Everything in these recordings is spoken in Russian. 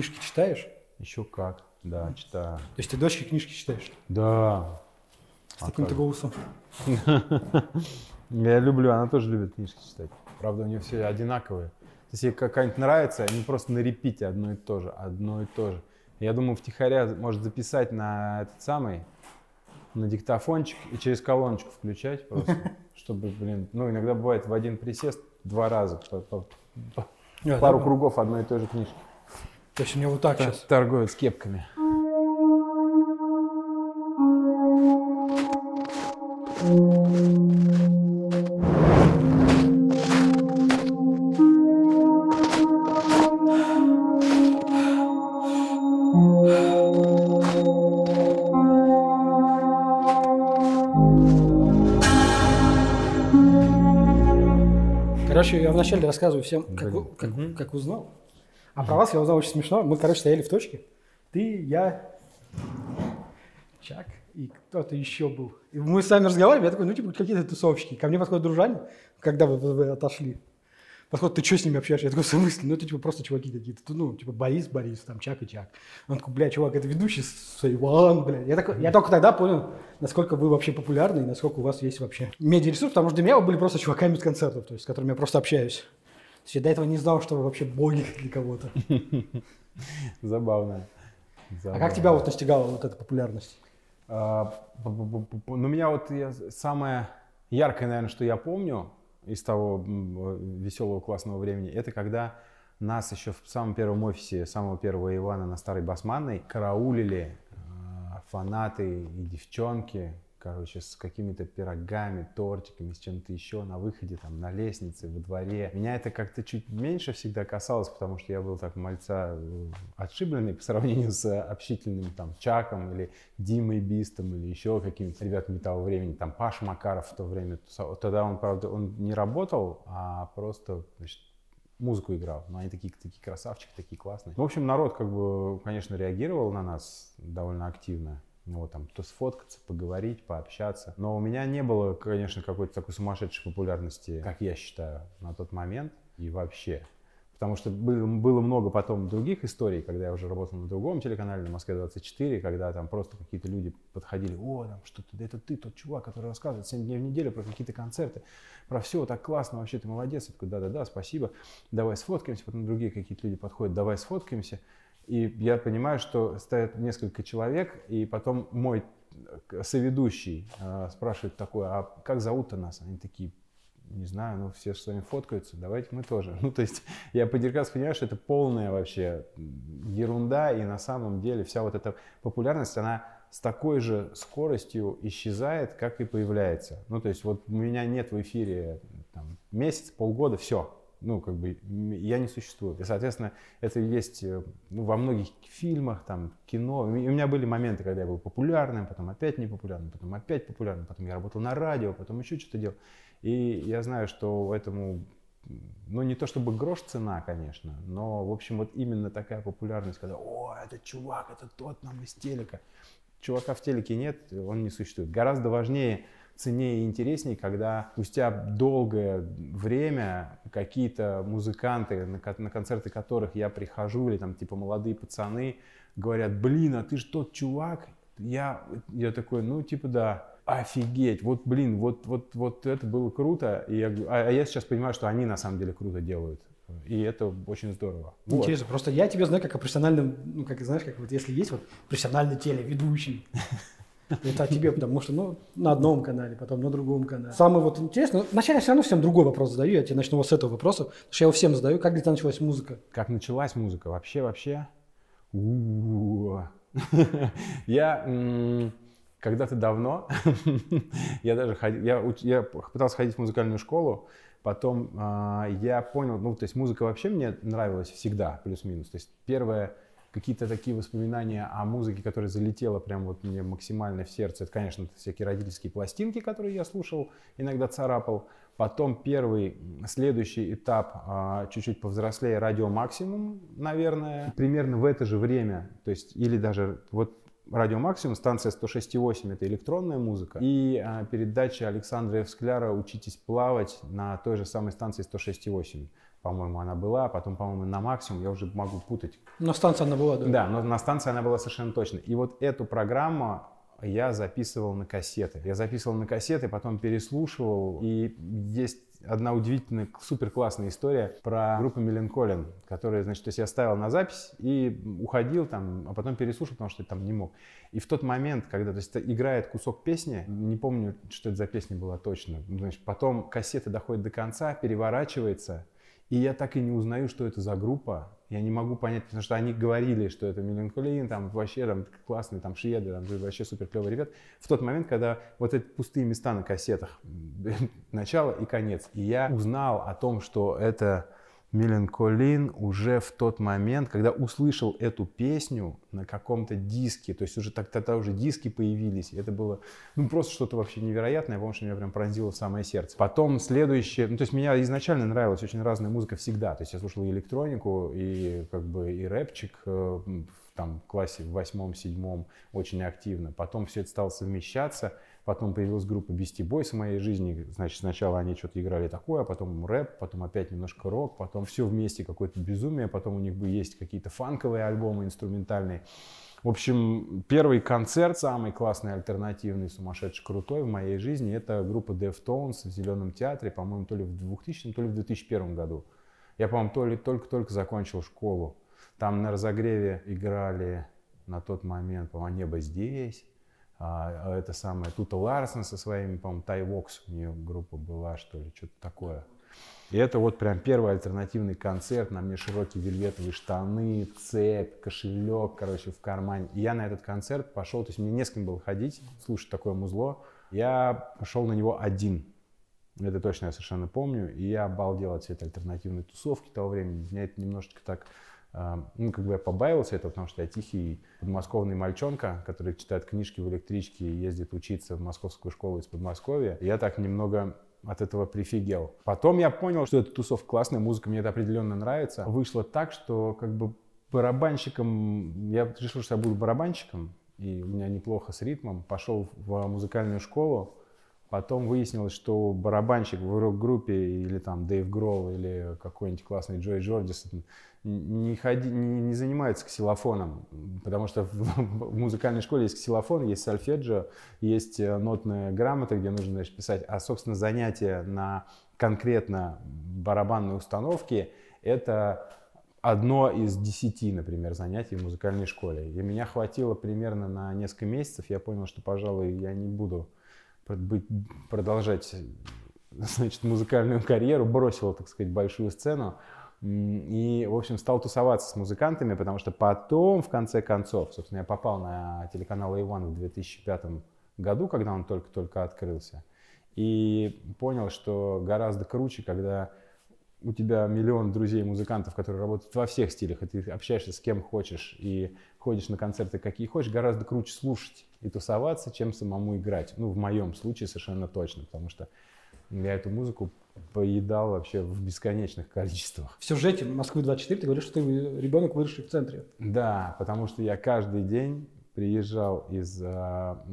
Книжки читаешь? Еще как, да, читаю. То есть ты дочке книжки читаешь? Да. С таким-то голосом. Я люблю, она тоже любит книжки читать. Правда, у нее все одинаковые. То есть ей какая-нибудь нравится, они просто на репите одно и то же, одно и то же. Я думаю, втихаря может записать на этот самый, на диктофончик и через колоночку включать просто, чтобы, блин, ну иногда бывает в один присест два раза, по, по- по- А, пару кругов одной и той же книжки. То есть у него вот так сейчас. Торгуют с кепками. Короче, я вначале рассказываю всем, как, как, как узнал. А про вас я узнал очень смешно. Мы, короче, стояли в точке. Ты, я, Чак и кто-то еще был. И мы сами разговаривали, я такой, ну, типа, какие-то тусовщики. Ко мне подходит дружане, когда вы, вы- отошли. Подходит, ты что с ними общаешься? Я такой, в смысле? Ну, это, типа, просто чуваки какие-то. Ну, типа, Борис, Борис, там, Чак и Чак. Он такой, бля, чувак, это ведущий с Иван, бля. Я, такой, я только тогда понял, насколько вы вообще популярны и насколько у вас есть вообще медиаресурс, потому что для меня вы были просто чуваками с концертов, то есть, с которыми я просто общаюсь. То есть я до этого не знал, что вы вообще боги для кого-то. Забавно. А как тебя вот настигала вот эта популярность? А, Ну, меня вот самое яркое, наверное, что я помню из того м, веселого классного времени, это когда нас еще в самом первом офисе самого первого Ивана на Старой Басманной караулили а, фанаты и девчонки, короче, с какими-то пирогами, тортиками, с чем-то еще на выходе, там, на лестнице, во дворе. Меня это как-то чуть меньше всегда касалось, потому что я был так мальца э, отшибленный по сравнению с общительным там Чаком или Димой Бистом или еще какими-то ребятами того времени, там Паш Макаров в то время. Тогда он, правда, он не работал, а просто, значит, музыку играл. Но они такие, такие красавчики, такие классные. В общем, народ, как бы, конечно, реагировал на нас довольно активно. Ну, вот там, то сфоткаться, поговорить, пообщаться. Но у меня не было, конечно, какой-то такой сумасшедшей популярности, как я считаю, на тот момент и вообще. Потому что было, было много потом других историй, когда я уже работал на другом телеканале, на Москве-24, когда там просто какие-то люди подходили, о, там что-то, да это ты, тот чувак, который рассказывает 7 дней в неделю про какие-то концерты, про все, так классно, вообще ты молодец. Я такой, да-да-да, спасибо, давай сфоткаемся. Потом другие какие-то люди подходят, давай сфоткаемся. И я понимаю, что стоят несколько человек, и потом мой э, соведущий э, спрашивает такое, а как зовут-то нас? Они такие, не знаю, ну все с вами фоткаются, давайте мы тоже. Ну то есть я по Деркас понимаю, что это полная вообще ерунда, и на самом деле вся вот эта популярность, она с такой же скоростью исчезает, как и появляется. Ну то есть вот у меня нет в эфире там, месяц, полгода, все, ну, как бы, я не существую. И, соответственно, это есть э, ну, во многих фильмах, там, кино. У меня были моменты, когда я был популярным, потом опять непопулярным, потом опять популярным, потом я работал на радио, потом еще что-то делал. И я знаю, что этому, ну, не то чтобы грош цена, конечно, но, в общем, вот именно такая популярность, когда, о, это чувак, это тот нам из телека. Чувака в телеке нет, он не существует. Гораздо важнее ценнее и интереснее, когда спустя долгое время какие-то музыканты, на, ко- на концерты которых я прихожу, или там типа молодые пацаны, говорят, блин, а ты же тот чувак. Я, я такой, ну типа да, офигеть, вот блин, вот, вот, вот это было круто. И я, а, а я сейчас понимаю, что они на самом деле круто делают. И это очень здорово. Вот. Интересно, просто я тебя знаю как о профессиональном, ну, как знаешь, как вот если есть вот профессиональный телеведущий, это тебе, потому что, ну, на одном канале, потом на другом канале. Самый вот интересный, ну, вначале я все равно всем другой вопрос задаю, я тебе начну вот с этого вопроса, потому что я его всем задаю, как для тебя началась музыка? Как началась музыка? Вообще, вообще. Я когда-то давно, я даже ходил, я пытался ходить в музыкальную школу, потом а, я понял, ну, то есть музыка вообще мне нравилась всегда, плюс-минус. То есть первое, какие-то такие воспоминания о музыке, которая залетела прям вот мне максимально в сердце, это, конечно, всякие родительские пластинки, которые я слушал, иногда царапал. Потом первый, следующий этап, а, чуть-чуть повзрослее, радио максимум, наверное. Примерно в это же время, то есть или даже вот Радио Максимум, станция 106,8 это электронная музыка. И а, передача Александра Евскляра «Учитесь плавать» на той же самой станции 106,8. по-моему, она была, а потом, по-моему, на максимум, я уже могу путать. На станции она была, да? Да, но на станции она была совершенно точно. И вот эту программу я записывал на кассеты. Я записывал на кассеты, потом переслушивал. И есть одна удивительная, супер классная история про группу Меленколин, которая, значит, то есть я ставил на запись и уходил там, а потом переслушал, потому что там не мог. И в тот момент, когда то есть, играет кусок песни, не помню, что это за песня была точно, значит, потом кассета доходит до конца, переворачивается, и я так и не узнаю, что это за группа. Я не могу понять, потому что они говорили, что это Меленколин, там вообще там классные, там шведы, там вообще супер клевые ребят. В тот момент, когда вот эти пустые места на кассетах, начало и конец, и я узнал о том, что это Меленколин уже в тот момент, когда услышал эту песню на каком-то диске, то есть уже так, тогда уже диски появились, это было ну, просто что-то вообще невероятное, помню, что меня прям пронзило в самое сердце. Потом следующее, ну то есть меня изначально нравилась очень разная музыка всегда, то есть я слушал и электронику, и как бы и рэпчик, э, там в классе в восьмом, седьмом очень активно. Потом все это стало совмещаться, Потом появилась группа Beastie Boys в моей жизни. Значит, сначала они что-то играли такое, а потом рэп, потом опять немножко рок, потом все вместе какое-то безумие, потом у них бы есть какие-то фанковые альбомы инструментальные. В общем, первый концерт, самый классный, альтернативный, сумасшедший, крутой в моей жизни, это группа Deftones в Зеленом театре, по-моему, то ли в 2000, то ли в 2001 году. Я, по-моему, то ли только-только закончил школу. Там на разогреве играли на тот момент, по-моему, «Небо здесь», а, а, это самое Тута Ларсон со своими, по-моему, Тайвокс у нее группа была, что ли, что-то такое. И это вот прям первый альтернативный концерт, на мне широкие вельветовые штаны, цепь, кошелек, короче, в кармане. И я на этот концерт пошел, то есть мне не с кем было ходить, слушать такое музло. Я пошел на него один. Это точно я совершенно помню. И я обалдел от всей этой альтернативной тусовки того времени. Меня это немножечко так ну, как бы я побаивался этого, потому что я тихий подмосковный мальчонка, который читает книжки в электричке и ездит учиться в московскую школу из Подмосковья. Я так немного от этого прифигел. Потом я понял, что эта тусовка классная, музыка мне это определенно нравится. Вышло так, что как бы барабанщиком, я решил, что я буду барабанщиком, и у меня неплохо с ритмом. Пошел в музыкальную школу, Потом выяснилось, что барабанщик в рок-группе или там Дэйв Гролл или какой-нибудь классный Джой Джордисон не, ходи, не, не занимается ксилофоном, потому что в, в музыкальной школе есть ксилофон, есть сольфеджио, есть э, нотная грамота, где нужно значит, писать, а, собственно, занятия на конкретно барабанной установке — это одно из десяти, например, занятий в музыкальной школе. И меня хватило примерно на несколько месяцев, я понял, что, пожалуй, я не буду быть, продолжать значит, музыкальную карьеру, бросил, так сказать, большую сцену. И, в общем, стал тусоваться с музыкантами, потому что потом, в конце концов, собственно, я попал на телеканал A1 в 2005 году, когда он только-только открылся. И понял, что гораздо круче, когда у тебя миллион друзей-музыкантов, которые работают во всех стилях, и ты общаешься с кем хочешь и ходишь на концерты, какие хочешь, гораздо круче слушать и тусоваться, чем самому играть. Ну, в моем случае совершенно точно, потому что я эту музыку поедал вообще в бесконечных количествах. В сюжете Москвы-24 ты говоришь, что ты ребенок, выросший в центре. Да, потому что я каждый день приезжал из а,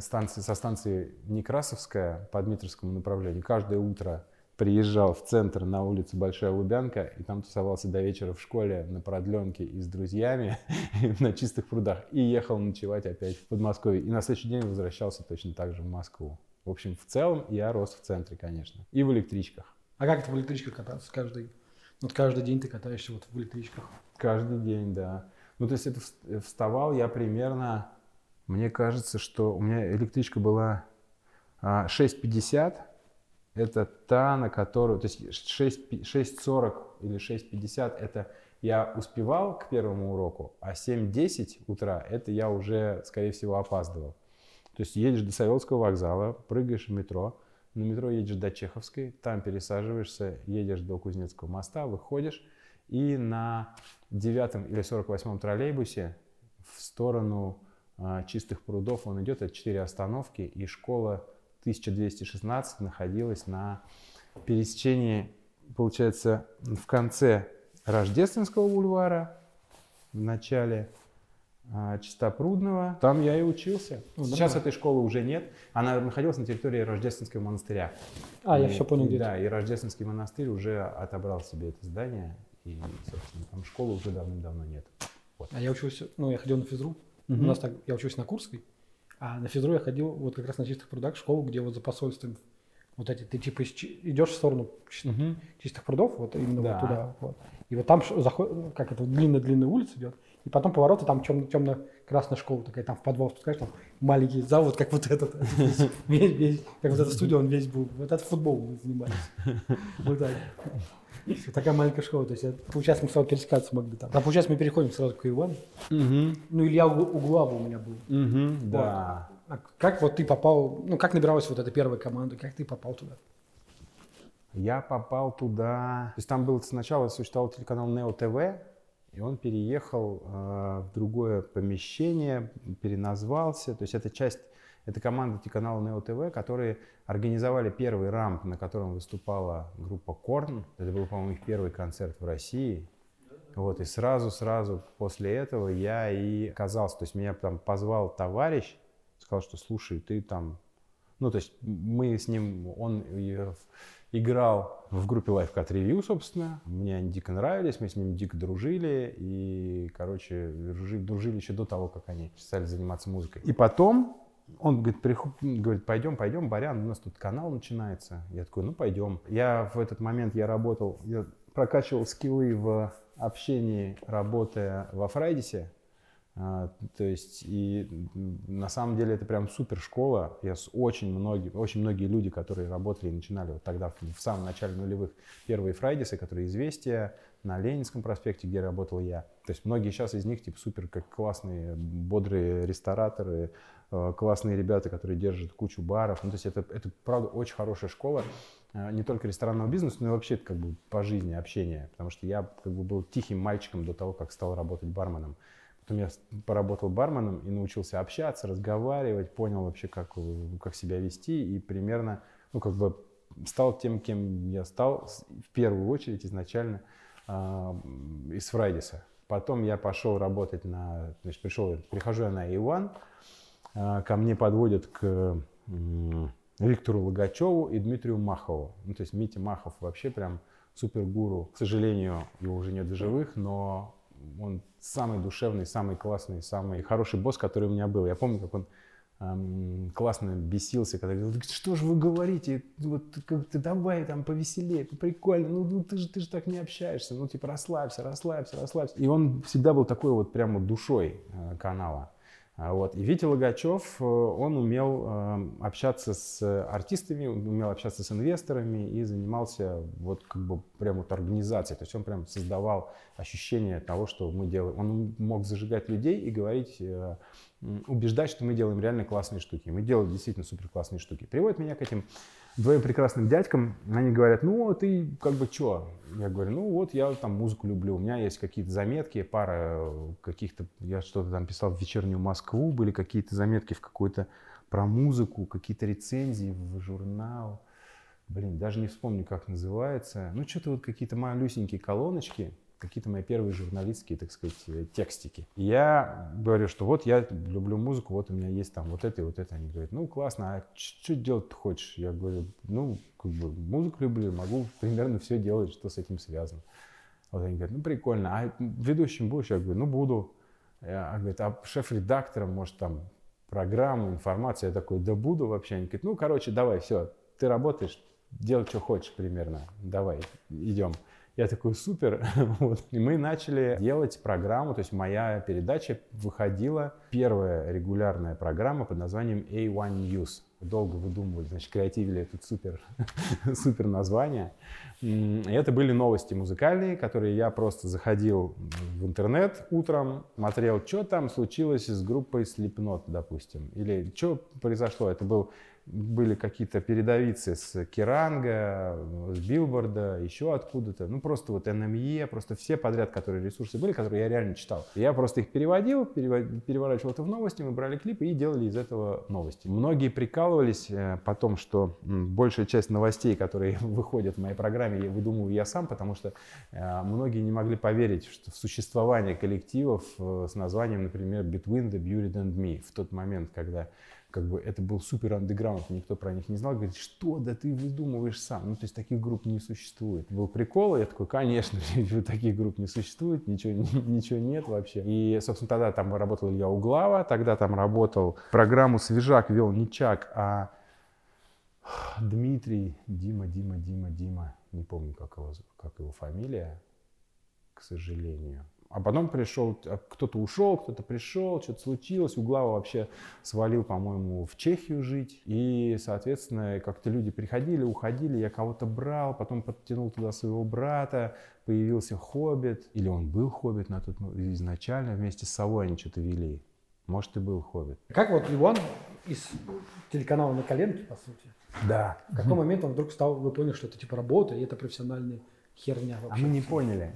станции, со станции Некрасовская по Дмитровскому направлению. Каждое утро приезжал в центр на улицу Большая Лубянка и там тусовался до вечера в школе на продленке и с друзьями на чистых прудах и ехал ночевать опять в Подмосковье. И на следующий день возвращался точно так же в Москву. В общем, в целом я рос в центре, конечно. И в электричках. А как это в электричках кататься каждый? Вот каждый день ты катаешься вот в электричках? Каждый день, да. Ну, то есть это вставал я примерно, мне кажется, что у меня электричка была 6.50, а, это та, на которую, то есть 6.40 или 6.50 это я успевал к первому уроку, а 7.10 утра это я уже, скорее всего, опаздывал. То есть едешь до Савеловского вокзала, прыгаешь в метро, на метро едешь до Чеховской, там пересаживаешься, едешь до Кузнецкого моста, выходишь, и на девятом или сорок восьмом троллейбусе в сторону а, чистых прудов он идет, это четыре остановки, и школа 1216 находилась на пересечении, получается, в конце Рождественского бульвара, в начале а, Чистопрудного. Там я и учился. Ну, Сейчас этой школы уже нет. Она находилась на территории Рождественского монастыря. А, я И- все понял, где Да, и Рождественский монастырь уже отобрал себе это здание. И, собственно, там школы уже давным-давно нет. А я учился, ну, я ходил на физру. У нас так, я учился на Курской, а на физру я ходил вот как раз на чистых прудах, школу, где вот за посольством вот эти, ты типа идешь в сторону чистых прудов, вот именно Да. вот туда, вот. И вот там заход, как это, длинная-длинная улица идет, и потом повороты, там темно-красная школа такая, там в подвал спускаешь, там маленький зал, вот как вот этот, весь, весь, как вот эта студия, он весь был, вот это футбол мы занимались. Вот так. Вот Такая маленькая школа, то есть, получается, мы сразу пересекаться могли там. А получается, мы переходим сразу к Ивану. Мгм. Ну, Илья Угу- Углава у меня был. Мгм. Да. А как вот ты попал, ну, как набиралась вот эта первая команда, как ты попал туда? Я попал туда. То есть там был сначала существовал телеканал Нео ТВ, и он переехал э, в другое помещение, переназвался. То есть это часть, это команда телеканала Нео ТВ, которые организовали первый рамп, на котором выступала группа Корн. Это был, по-моему, их первый концерт в России. Вот, и сразу-сразу после этого я и оказался, то есть меня там позвал товарищ, сказал, что слушай, ты там, ну, то есть мы с ним, он и- играл в группе Life Cut Review, собственно, мне они дико нравились, мы с ним дико дружили, и, короче, дружили, дружили еще до того, как они стали заниматься музыкой. И потом он говорит, приход- говорит, пойдем, пойдем, Барян, у нас тут канал начинается. Я такой, ну пойдем. Я в этот момент, я работал, я прокачивал скиллы в общении, работая во Фрайдисе. А, то есть, и на самом деле это прям супер школа. Я с очень многими, очень многие люди, которые работали и начинали вот тогда, в, в самом начале нулевых, первые Фрайдисы, которые известия на Ленинском проспекте, где работал я. То есть многие сейчас из них типа супер как классные, бодрые рестораторы, э, классные ребята, которые держат кучу баров. Ну, то есть это, это правда очень хорошая школа э, не только ресторанного бизнеса, но и вообще как бы по жизни общения. Потому что я как бы был тихим мальчиком до того, как стал работать барменом. Потом я поработал барменом и научился общаться, разговаривать, понял вообще, как, э, как себя вести и примерно, ну, как бы стал тем, кем я стал в первую очередь изначально м, из Фрайдиса. Потом я пошел работать на, значит, пришел, прихожу я на Иван, а, ко мне подводят к м, Виктору Логачеву и Дмитрию Махову. Ну, то есть Митя Махов вообще прям супергуру. К сожалению, его уже нет в живых, но он самый душевный, самый классный, самый хороший босс, который у меня был. Я помню, как он эм, классно бесился, когда говорил, «Да что же вы говорите, вот как ты давай там повеселее, прикольно, ну, ну ты же ты же так не общаешься, ну типа расслабься, расслабься, расслабься. И он всегда был такой вот прямо душой э, канала. А, Вот. И Витя Логачев, э, он умел э, общаться с артистами, умел общаться с инвесторами и занимался вот как бы прям вот организацией. То есть он прям создавал ощущение того, что мы делаем. Он мог зажигать людей и говорить, э, убеждать, что мы делаем реально классные штуки. Мы делали действительно супер классные штуки. Приводит меня к этим двоим прекрасным дядькам. Они говорят, ну а ты как бы чё? Я говорю, ну вот я там музыку люблю, у меня есть какие-то заметки, пара э, каких-то, я что-то там писал в вечернюю Москву, были какие-то заметки в какой-то про музыку, какие-то рецензии в журнал. Блин, даже не вспомню, как называется. Ну, что-то вот какие-то малюсенькие колоночки, какие-то мои первые журналистские, так сказать, э, текстики. И я говорю, что вот я люблю музыку, вот у меня есть там вот это и вот это. Они говорят, ну, классно, а что делать ты хочешь? Я говорю, ну, как бы музыку люблю, могу примерно все делать, что с этим связано. Вот они говорят, ну, прикольно, а ведущим будешь? Я говорю, ну, буду. Я, говорит, а шеф-редактором, может, там, программу, информацию? Я такой, да буду вообще. Они говорят, ну, короче, давай, все, ты работаешь, делай, что хочешь примерно, давай, идем. Я такой, супер. вот. И мы начали делать программу, то есть моя передача выходила, первая регулярная программа под названием A1 News. Долго выдумывали, значит, креативили это супер, супер название. И это были новости музыкальные, которые я просто заходил в интернет утром, смотрел, что там случилось с группой Slipknot, допустим, или что произошло. Это был были какие-то передовицы с Керанга, с Билборда, еще откуда-то. Ну, просто вот НМЕ, просто все подряд, которые ресурсы были, которые я реально читал. Я просто их переводил, переворачивал это в новости, мы брали клипы и делали из этого новости. Многие прикалывались э, потом, что большая часть новостей, которые выходят в моей программе, я выдумываю я сам, потому что э, многие не могли поверить что в существование коллективов э, с названием, например, Between the Buried and Me в тот момент, когда как бы это был супер андеграунд, никто про них не знал, говорит, что, да ты выдумываешь сам. Ну, то есть таких групп не существует. Был прикол, и я такой, конечно таких групп не существует, ничего, ничего нет вообще. И, собственно, тогда там работал Илья Углава, тогда там работал, программу «Свежак» вел не Чак, а Дмитрий, Дима, Дима, Дима, Дима, не помню, как его, как его фамилия, к сожалению. А потом пришел, а кто-то ушел, кто-то пришел, что-то случилось. Углава вообще свалил, по-моему, в Чехию жить. И, соответственно, как-то люди приходили, уходили, я кого-то брал, потом подтянул туда своего брата, появился Хоббит. Или он был Хоббит на тот изначально, вместе с собой они что-то вели. Может, и был Хоббит. Как вот Иван из телеканала «На коленке», по сути. Да. В какой момент он вдруг стал, вы поняли, что это типа работа, и это профессиональный херня вообще. А мы не поняли.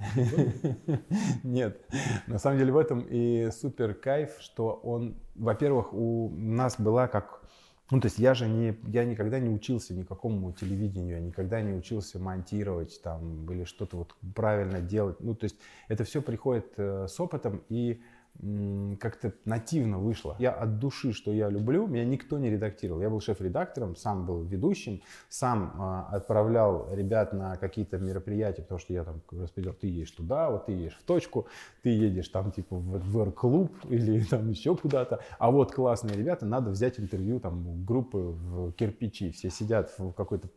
Нет. На самом деле в этом и супер кайф, что он, во-первых, у нас была как ну, то есть я же не, я никогда не учился никакому телевидению, я никогда не учился монтировать там или что-то вот правильно делать. Ну, то есть это все приходит э, с опытом и как-то нативно вышло. Я от души, что я люблю, меня никто не редактировал. Я был шеф-редактором, сам был ведущим, сам э, отправлял ребят на какие-то мероприятия, потому что я там распределял, ты едешь туда, вот ты едешь в точку, ты едешь там типа в, в клуб или там еще куда-то, а вот классные ребята, надо взять интервью там группы в кирпичи, все сидят в какой-то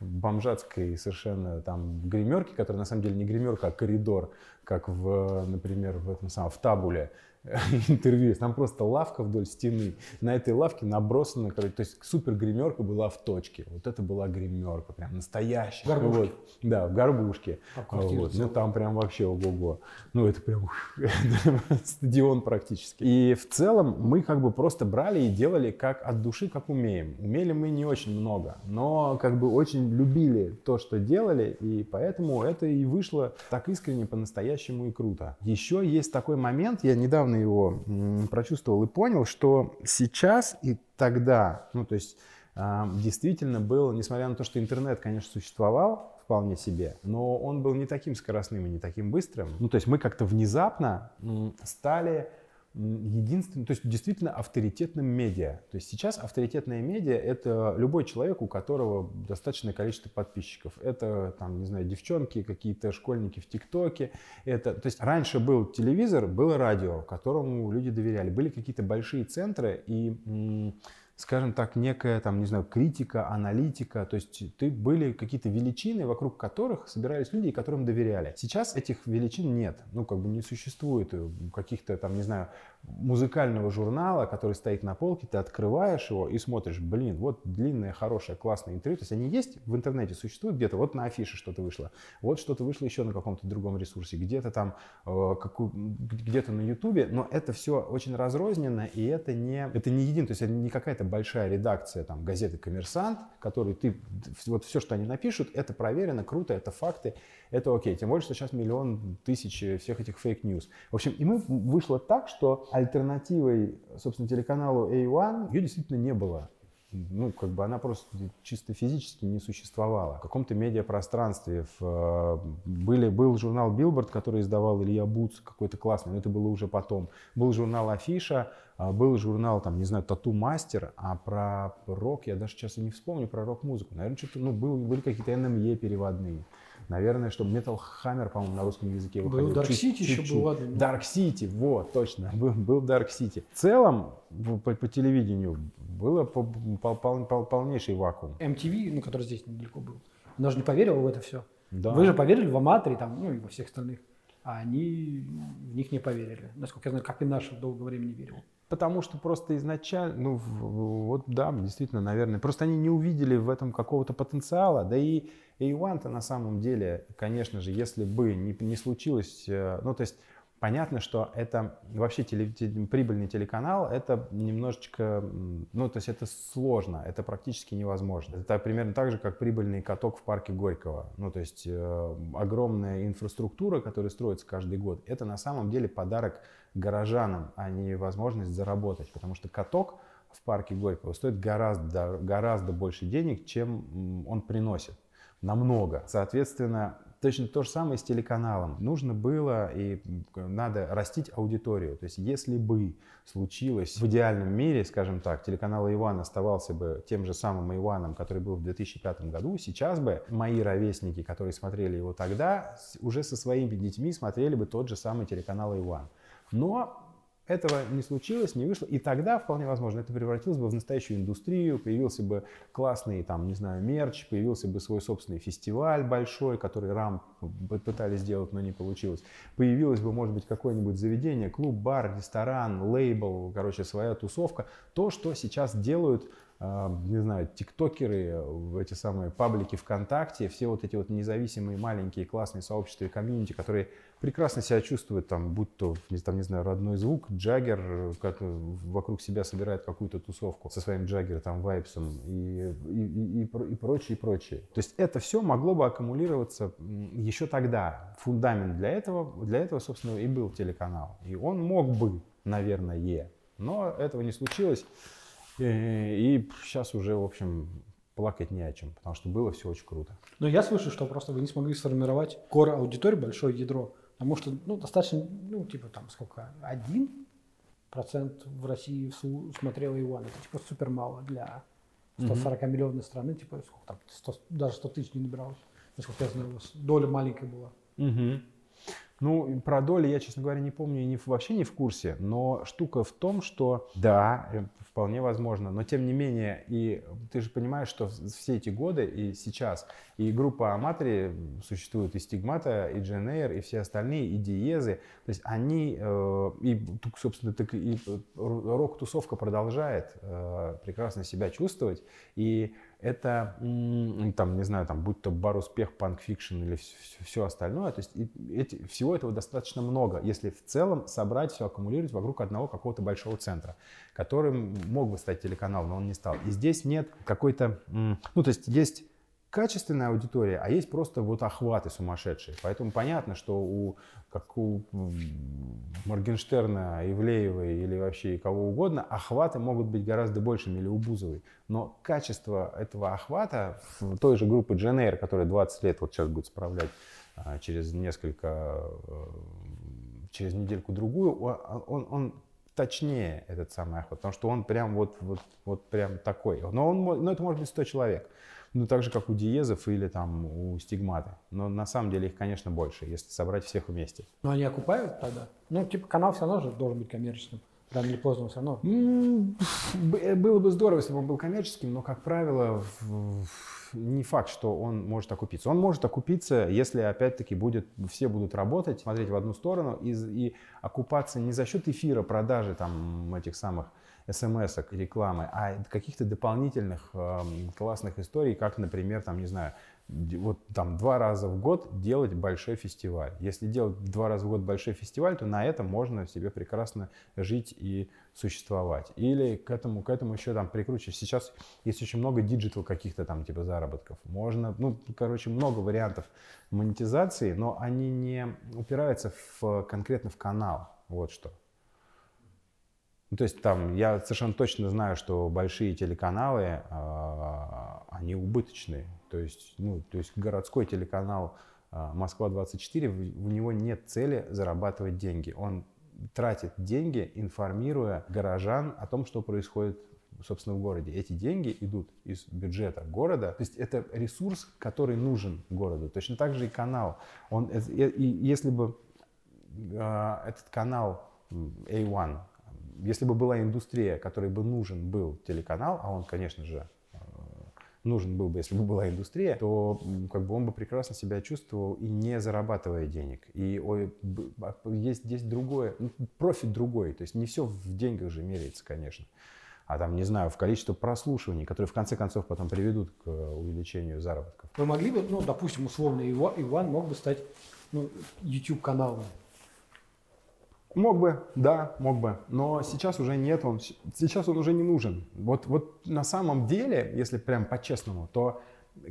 бомжатской совершенно там гримерке, которая на самом деле не гримерка, а коридор, как в, например, в этом самом, в табуле. интервью. Там просто лавка вдоль стены. На этой лавке набросано, короче, то есть супер гримерка была в точке. Вот это была гримерка, прям настоящая. Горбушки. Вот. Да, в горбушке. А вот. Ну там прям вообще ого-го. Ну это прям стадион практически. И в целом мы как бы просто брали и делали как от души, как умеем. Умели мы не очень много, но как бы очень любили то, что делали, и поэтому это и вышло так искренне, по-настоящему и круто. Еще есть такой момент, я недавно недавно его прочувствовал и понял, что сейчас и тогда, ну то есть а, действительно был, несмотря на то, что интернет, конечно, существовал вполне себе, но он был не таким скоростным и не таким быстрым. Ну то есть мы как-то внезапно стали единственным, то есть действительно авторитетным медиа. То есть сейчас авторитетное медиа — это любой человек, у которого достаточное количество подписчиков. Это, там, не знаю, девчонки, какие-то школьники в ТикТоке. Это, то есть раньше был телевизор, было радио, которому люди доверяли. Были какие-то большие центры, и скажем так, некая, там, не знаю, критика, аналитика, то есть ты были какие-то величины, вокруг которых собирались люди, которым доверяли. Сейчас этих величин нет, ну, как бы не существует э, каких-то, там, не знаю, музыкального журнала, который стоит на полке, ты открываешь его и смотришь, блин, вот длинное, хорошее, классное интервью. То есть они есть в интернете, существуют где-то, вот на афише что-то вышло, вот что-то вышло еще на каком-то другом ресурсе, где-то там, э, где-то на ютубе, но это все очень разрозненно, и это не, это не един, то есть это не какая-то большая редакция там газеты «Коммерсант», который ты, вот все, что они напишут, это проверено, круто, это факты, это окей. Тем более, что сейчас миллион тысяч всех этих fake news. В общем, и мы вышло так, что альтернативой, собственно, телеканалу A1 ее действительно не было. Ну, как бы она просто чисто физически не существовала. В каком-то медиапространстве в, э, были, был журнал Billboard, который издавал Илья Буц, какой-то классный, но это было уже потом. Был журнал Афиша, а, был журнал, там, не знаю, Тату Мастер, а про рок я даже сейчас и не вспомню, про рок-музыку. Наверное, что-то, ну, был, были какие-то NME переводные. Наверное, что Metal Hammer, по-моему, на русском языке выходил. Был Dark City чуть, еще был, ладно. Dark City, вот, точно, был, был Dark City. В целом, по, по телевидению было по, по, по, по, полнейший вакуум. MTV, ну, который здесь недалеко был, она же не поверила в это все. Да. Вы же поверили в Аматори, там, ну, и во всех остальных. А они в них не поверили. Насколько я знаю, как и наш долгое время не верил. Потому что просто изначально, ну вот да, действительно, наверное, просто они не увидели в этом какого-то потенциала, да и A1-то на самом деле, конечно же, если бы не, не случилось, э, ну то есть Понятно, что это вообще теле, прибыльный телеканал, это немножечко, ну, то есть это сложно, это практически невозможно. Это примерно так же, как прибыльный каток в парке Горького. Ну, то есть э, огромная инфраструктура, которая строится каждый год, это на самом деле подарок горожанам, а не возможность заработать. Потому что каток в парке Горького стоит гораздо, гораздо больше денег, чем он приносит. Намного. Соответственно, Точно то же самое с телеканалом. Нужно было и надо растить аудиторию. То есть если бы случилось в идеальном мире, скажем так, телеканал Иван оставался бы тем же самым Иваном, который был в 2005 году, сейчас бы мои ровесники, которые смотрели его тогда, уже со своими детьми смотрели бы тот же самый телеканал Иван. Но этого не случилось, не вышло, и тогда, вполне возможно, это превратилось бы в настоящую индустрию, появился бы классный, там, не знаю, мерч, появился бы свой собственный фестиваль большой, который РАМ пытались сделать, но не получилось. Появилось бы, может быть, какое-нибудь заведение, клуб, бар, ресторан, лейбл, короче, своя тусовка. То, что сейчас делают а, не знаю, тиктокеры, эти самые паблики ВКонтакте, все вот эти вот независимые маленькие классные сообщества и комьюнити, которые прекрасно себя чувствуют, там, будь то, там, не знаю, родной звук, джаггер, как вокруг себя собирает какую-то тусовку со своим джаггер, там, вайпсом и, и, и, и прочее, и прочее. То есть это все могло бы аккумулироваться еще тогда. Фундамент для этого, для этого, собственно, и был телеканал. И он мог бы, наверное, но этого не случилось. Э, и сейчас уже, в общем, плакать не о чем, потому что было все очень круто. Но я слышу, что просто вы не смогли сформировать кор аудитории, большое ядро, потому что, ну, достаточно, ну, типа там сколько, один процент в России смотрел Иван, это типа супер мало для 140 mm-hmm. миллионной страны, типа сколько там, 100, даже 100 тысяч не набиралось, насколько я знаю, у вас доля маленькая была. Mm-hmm. Ну, про доли я, честно говоря, не помню и не, вообще не в курсе, но штука в том, что да, э, вполне возможно, но тем не менее, и ты же понимаешь, что все эти годы и сейчас, и группа Аматри существует, и Стигмата, и Джен и все остальные, и Диезы, то есть они, э, и, собственно, так и рок-тусовка продолжает э, прекрасно себя чувствовать, и это, там, не знаю, там, будь то бар успех, Punk Fiction или все, все остальное, то есть эти, всего этого достаточно много, если в целом собрать все, аккумулировать вокруг одного какого-то большого центра, которым мог бы стать телеканал, но он не стал. И здесь нет какой-то, ну, то есть есть качественная аудитория, а есть просто вот охваты сумасшедшие. Поэтому понятно, что у, как у Моргенштерна, Ивлеевой или вообще кого угодно, охваты могут быть гораздо большими или у Бузовой. Но качество этого охвата в той же группы Jane Air, которая 20 лет вот сейчас будет справлять через несколько, э, через недельку-другую, он, он точнее этот самый охват, потому что он прям вот, вот, вот прям такой. Но, он, но это может быть 100 человек. Ну, так же, как у диезов или там у стигматы. Но на самом деле их, конечно, больше, если собрать всех вместе. Но они окупают тогда? Ну, типа канал все равно же должен быть коммерческим. Рано или поздно все равно. Было бы здорово, если бы он был коммерческим, но, как правило, не факт, что он может окупиться. Он может окупиться, если, опять-таки, будет, все будут работать, смотреть в одну сторону и, и окупаться не за счет эфира, продажи там этих самых смс рекламы, а каких-то дополнительных э, классных историй, как, например, там, не знаю, вот там два раза в год делать большой фестиваль. Если делать два раза в год большой фестиваль, то на этом можно себе прекрасно жить и существовать. Или к этому, к этому еще там прикручивать. Сейчас есть очень много digital каких-то там типа заработков. Можно, ну, короче, много вариантов монетизации, но они не упираются в, конкретно в канал. Вот что. Ну, то есть там я совершенно точно знаю, что большие телеканалы, э, они убыточные. То есть, ну, то есть городской телеканал э, Москва-24, у него нет цели зарабатывать деньги. Он тратит деньги, информируя горожан о том, что происходит собственно, в городе. Эти деньги идут из бюджета города. То есть это ресурс, который нужен городу. Точно так же и канал. Он, и если бы э, этот канал A1 если бы была индустрия, которой бы нужен был телеканал, а он, конечно же, э, нужен был бы, если бы была индустрия, то как бы он бы прекрасно себя чувствовал и не зарабатывая денег. И ой, а, есть здесь другое, ну, профит другой, то есть не все в деньгах же меряется, конечно. А там, не знаю, в количестве прослушиваний, которые в конце концов потом приведут к увеличению заработков. Вы могли бы, ну, допустим, условно, Иван мог бы стать ну, YouTube-каналом Мог бы, да, мог бы, но сейчас уже нет, он, сейчас он уже не нужен. Вот, вот на самом деле, если прям по-честному, то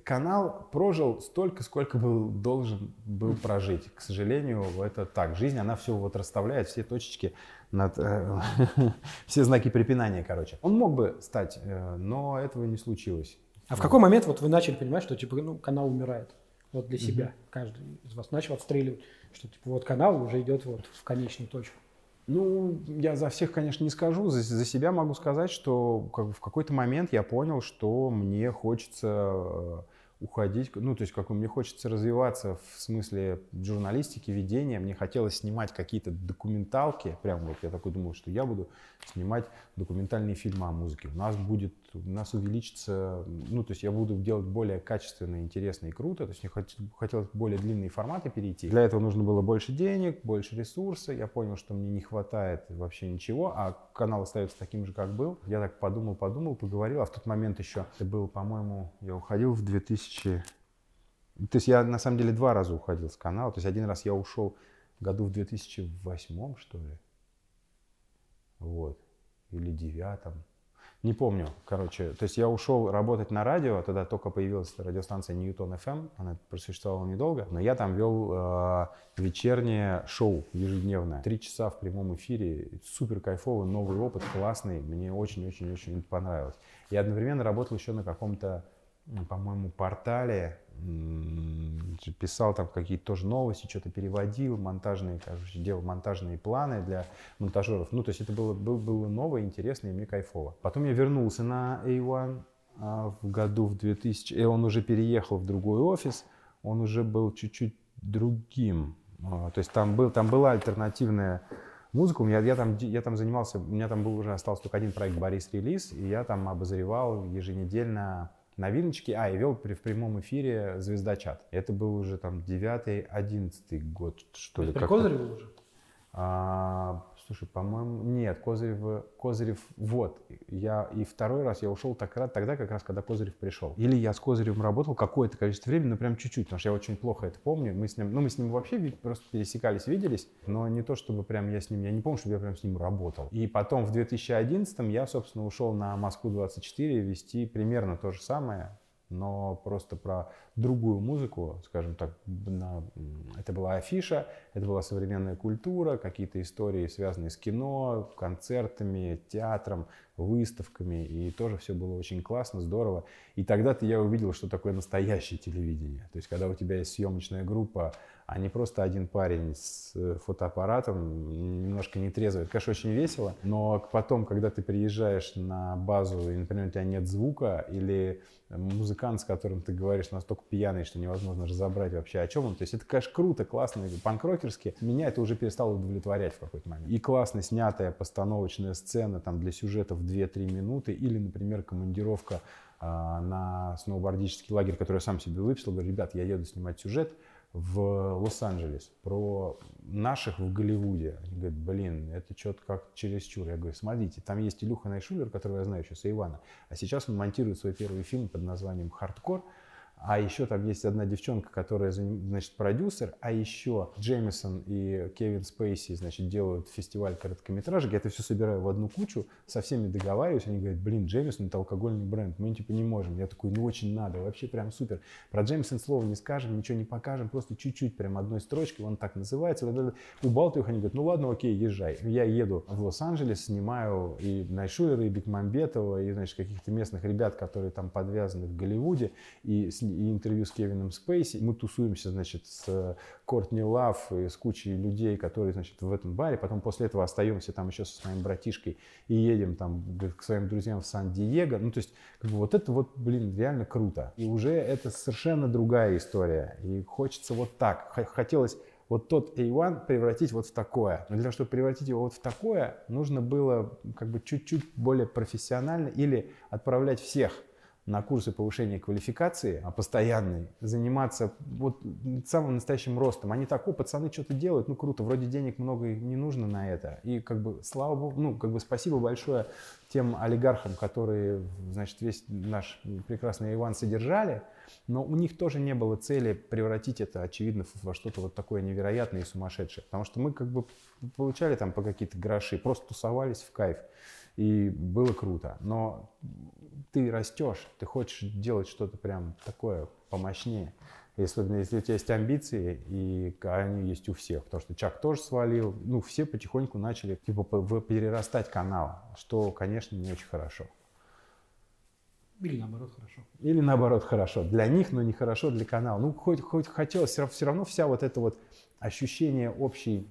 канал прожил столько, сколько был должен был прожить. К сожалению, это так. Жизнь, она все вот расставляет, все точечки над... Э, все знаки препинания, короче. Он мог бы стать, э, но этого не случилось. А в какой момент вот вы начали понимать, что типа ну, канал умирает? Вот для себя. Угу. Каждый из вас начал отстреливать, что типа вот канал уже идет вот в конечную точку. Ну, я за всех, конечно, не скажу. За, за себя могу сказать, что как, в какой-то момент я понял, что мне хочется э, уходить, ну, то есть, как мне хочется развиваться в смысле журналистики, ведения, мне хотелось снимать какие-то документалки, прям вот я такой думал, что я буду снимать документальные фильмы о музыке. У нас будет, у нас увеличится, ну, то есть я буду делать более качественно, интересно и круто, то есть мне хотелось более длинные форматы перейти. Для этого нужно было больше денег, больше ресурсов, я понял, что мне не хватает вообще ничего, а канал остается таким же, как был. Я так подумал, подумал, поговорил, а в тот момент еще, это был, по-моему, я уходил в 2000... То есть я на самом деле два раза уходил с канала. То есть один раз я ушел году в 2008, что ли. Вот. Или девятом. Не помню, короче. То есть я ушел работать на радио, тогда только появилась радиостанция Ньютон FM, она просуществовала недолго, но я там вел э, вечернее шоу ежедневное. Три часа в прямом эфире, супер кайфовый, новый опыт, классный, мне очень-очень-очень понравилось. И одновременно работал еще на каком-то, по-моему, портале, писал там какие-то тоже новости, что-то переводил, монтажные, короче, делал монтажные планы для монтажеров. Ну, то есть это было, было, было новое, интересно и мне кайфово. Потом я вернулся на A1 а, в году в 2000, и он уже переехал в другой офис, он уже был чуть-чуть другим. А, то есть там, был, там была альтернативная музыка. Я, я, там, я там занимался, у меня там был уже остался только один проект «Борис Релиз», и я там обозревал еженедельно новиночки. А, и вел в прямом эфире «Звезда чат». Это был уже там девятый, одиннадцатый год, что ли. При Козыреве уже? А, слушай, по-моему, нет, Козырев, Козырев, вот, я и второй раз я ушел так, тогда, как раз, когда Козырев пришел. Или я с Козыревым работал какое-то количество времени, но прям чуть-чуть, потому что я очень плохо это помню. Мы с ним, ну, мы с ним вообще просто пересекались, виделись, но не то, чтобы прям я с ним, я не помню, чтобы я прям с ним работал. И потом в 2011 я, собственно, ушел на Москву-24 вести примерно то же самое, но просто про другую музыку, скажем так, на, это была афиша, это была современная культура, какие-то истории, связанные с кино, концертами, театром, выставками, и тоже все было очень классно, здорово. И тогда-то я увидел, что такое настоящее телевидение. То есть, когда у тебя есть съемочная группа, а не просто один парень с э, фотоаппаратом, немножко нетрезвый. Это, конечно, очень весело, но потом, когда ты приезжаешь на базу, и, например, у тебя нет звука, или музыкант, с которым ты говоришь, настолько пьяный, что невозможно разобрать вообще, о чем он. То есть это, конечно, круто, классно, панк-рокерски. Меня это уже перестало удовлетворять в какой-то момент. И классно снятая постановочная сцена там для сюжетов 2-3 минуты, или, например, командировка а, на сноубордический лагерь, который я сам себе выписал. Говорю, ребят, я еду снимать сюжет, в Лос-Анджелес, про наших в Голливуде. Они говорят, блин, это что-то как чересчур. Я говорю, смотрите, там есть Илюха Найшулер, которого я знаю еще с Ивана, а сейчас он монтирует свой первый фильм под названием «Хардкор», а еще там есть одна девчонка, которая, значит, продюсер, а еще Джеймисон и Кевин Спейси, значит, делают фестиваль короткометражек. Я это все собираю в одну кучу, со всеми договариваюсь. Они говорят, блин, Джеймисон это алкогольный бренд, мы типа не можем. Я такой, ну очень надо, вообще прям супер. Про Джеймисон слова не скажем, ничего не покажем, просто чуть-чуть, прям одной строчкой, он так называется. Убалтываю их, они говорят, ну ладно, окей, езжай. Я еду в Лос-Анджелес, снимаю и Найшулера, и Бекмамбетова, и, значит, каких-то местных ребят, которые там подвязаны в Голливуде, и и интервью с Кевином Спейси. Мы тусуемся, значит, с Кортни Лав и с кучей людей, которые, значит, в этом баре. Потом после этого остаемся там еще со своим братишкой и едем там к своим друзьям в Сан-Диего. Ну, то есть, как бы вот это вот, блин, реально круто. И уже это совершенно другая история. И хочется вот так. Хотелось вот тот A1 превратить вот в такое. Но для того, чтобы превратить его вот в такое, нужно было как бы чуть-чуть более профессионально или отправлять всех на курсы повышения квалификации, а постоянный, заниматься вот самым настоящим ростом. Они так, о, пацаны что-то делают, ну круто, вроде денег много не нужно на это. И как бы, слава богу, ну как бы спасибо большое тем олигархам, которые, значит, весь наш прекрасный Иван содержали, но у них тоже не было цели превратить это, очевидно, во что-то вот такое невероятное и сумасшедшее. Потому что мы как бы получали там по какие-то гроши, просто тусовались в кайф. И было круто. Но ты растешь, ты хочешь делать что-то прям такое помощнее. Если, если у тебя есть амбиции, и они есть у всех, потому что Чак тоже свалил, ну, все потихоньку начали типа перерастать канал, что, конечно, не очень хорошо. Или наоборот хорошо. Или наоборот хорошо. Для них, но не хорошо для канала. Ну, хоть, хоть хотелось, все равно вся вот эта вот ощущение общей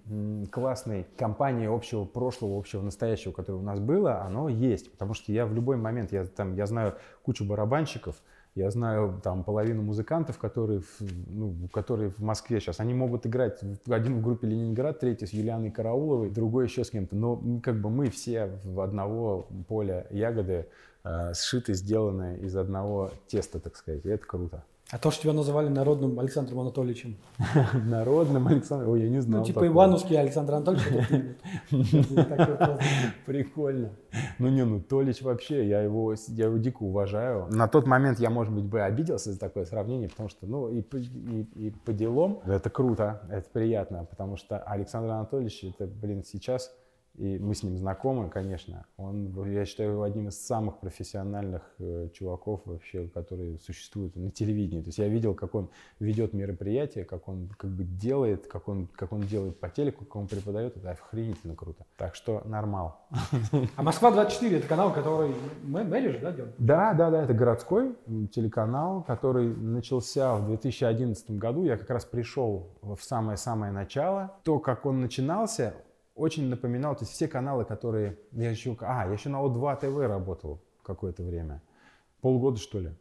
классной компании, общего прошлого, общего настоящего, которое у нас было, оно есть. Потому что я в любой момент, я, там, я знаю кучу барабанщиков, я знаю там половину музыкантов, которые, ну, которые в Москве сейчас. Они могут играть один в группе Ленинград, третий с Юлианой Карауловой, другой еще с кем-то. Но как бы мы все в одного поля ягоды э, сшиты, сделаны из одного теста, так сказать. И это круто. А то, что тебя называли народным Александром Анатольевичем. Народным Александром? Ой, я не знал. Ну, типа Ивановский Александр Анатольевич. Прикольно. Ну не, ну Толич вообще, я его, я его дико уважаю. На тот момент я, может быть, бы обиделся за такое сравнение, потому что, ну, и, и, и по делам это круто, это приятно, потому что Александр Анатольевич, это, блин, сейчас и мы с ним знакомы, конечно. Он, я считаю, его одним из самых профессиональных э, чуваков вообще, которые существуют на телевидении. То есть я видел, как он ведет мероприятие, как он как бы делает, как он, как он делает по телеку, как он преподает. Это охренительно круто. Так что нормал. А Москва-24 это канал, который же, да, делает? Да, да, да, это городской телеканал, который начался в 2011 году. Я как раз пришел в самое-самое начало. То, как он начинался, очень напоминал, то есть все каналы, которые... Я еще, а, я еще на О2 ТВ работал какое-то время. Полгода, что ли.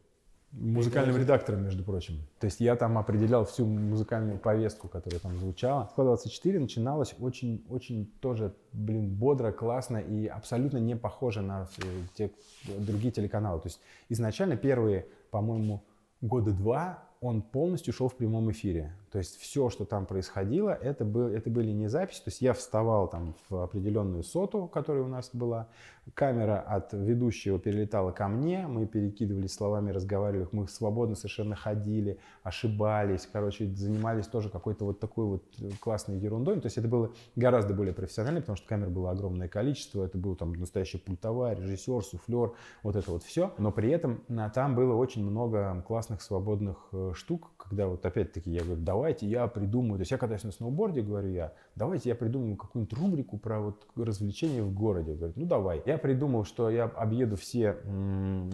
Музыкальным редактором, между прочим. То есть я там определял всю музыкальную повестку, которая там звучала. Москва 24 начиналась очень, очень тоже, блин, бодро, классно и абсолютно не похоже на те другие телеканалы. То есть изначально первые, по-моему, года два он полностью шел в прямом эфире. То есть все, что там происходило, это, был, это были не записи. То есть я вставал там в определенную соту, которая у нас была. Камера от ведущего перелетала ко мне. Мы перекидывались словами, разговаривали. Мы свободно совершенно ходили, ошибались. Короче, занимались тоже какой-то вот такой вот классной ерундой. То есть это было гораздо более профессионально, потому что камер было огромное количество. Это был там настоящий пультовая, режиссер, суфлер, вот это вот все. Но при этом там было очень много классных свободных э, штук, когда вот опять-таки я говорю, давайте я придумаю, то есть я катаюсь на сноуборде, говорю я, давайте я придумаю какую-нибудь рубрику про вот развлечения в городе. Говорит, ну давай. Я придумал, что я объеду все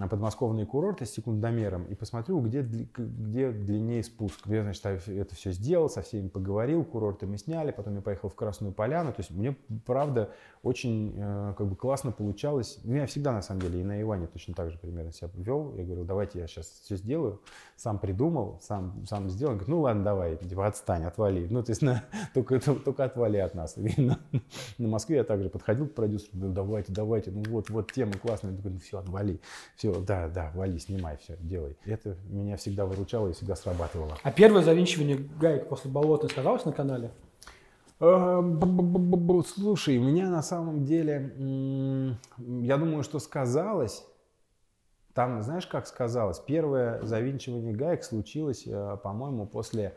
подмосковные курорты с секундомером и посмотрю, где, где длиннее спуск. Я, значит, это все сделал, со всеми поговорил, курорты мы сняли, потом я поехал в Красную Поляну. То есть мне, правда, очень э, как бы классно получалось. У меня всегда, на самом деле, и на Иване точно так же примерно себя вел. Я говорю, давайте я сейчас все сделаю, сам придумал, сам, сам сделал. Он говорит, ну ладно, давай, типа, отстань, отвали. Ну, то есть на, только, только отвали от нас. И на, на Москве я также подходил к продюсеру, говорю, давайте, давайте, ну вот, вот тема классная. Я говорю, ну все, отвали. Все, да, да, вали, снимай, все, делай. Это меня всегда выручало и всегда срабатывало. А первое завинчивание гаек после болота сказалось на канале? Слушай, у меня на самом деле, я думаю, что сказалось. Там, знаешь, как сказалось? Первое завинчивание гаек случилось, э, по-моему, после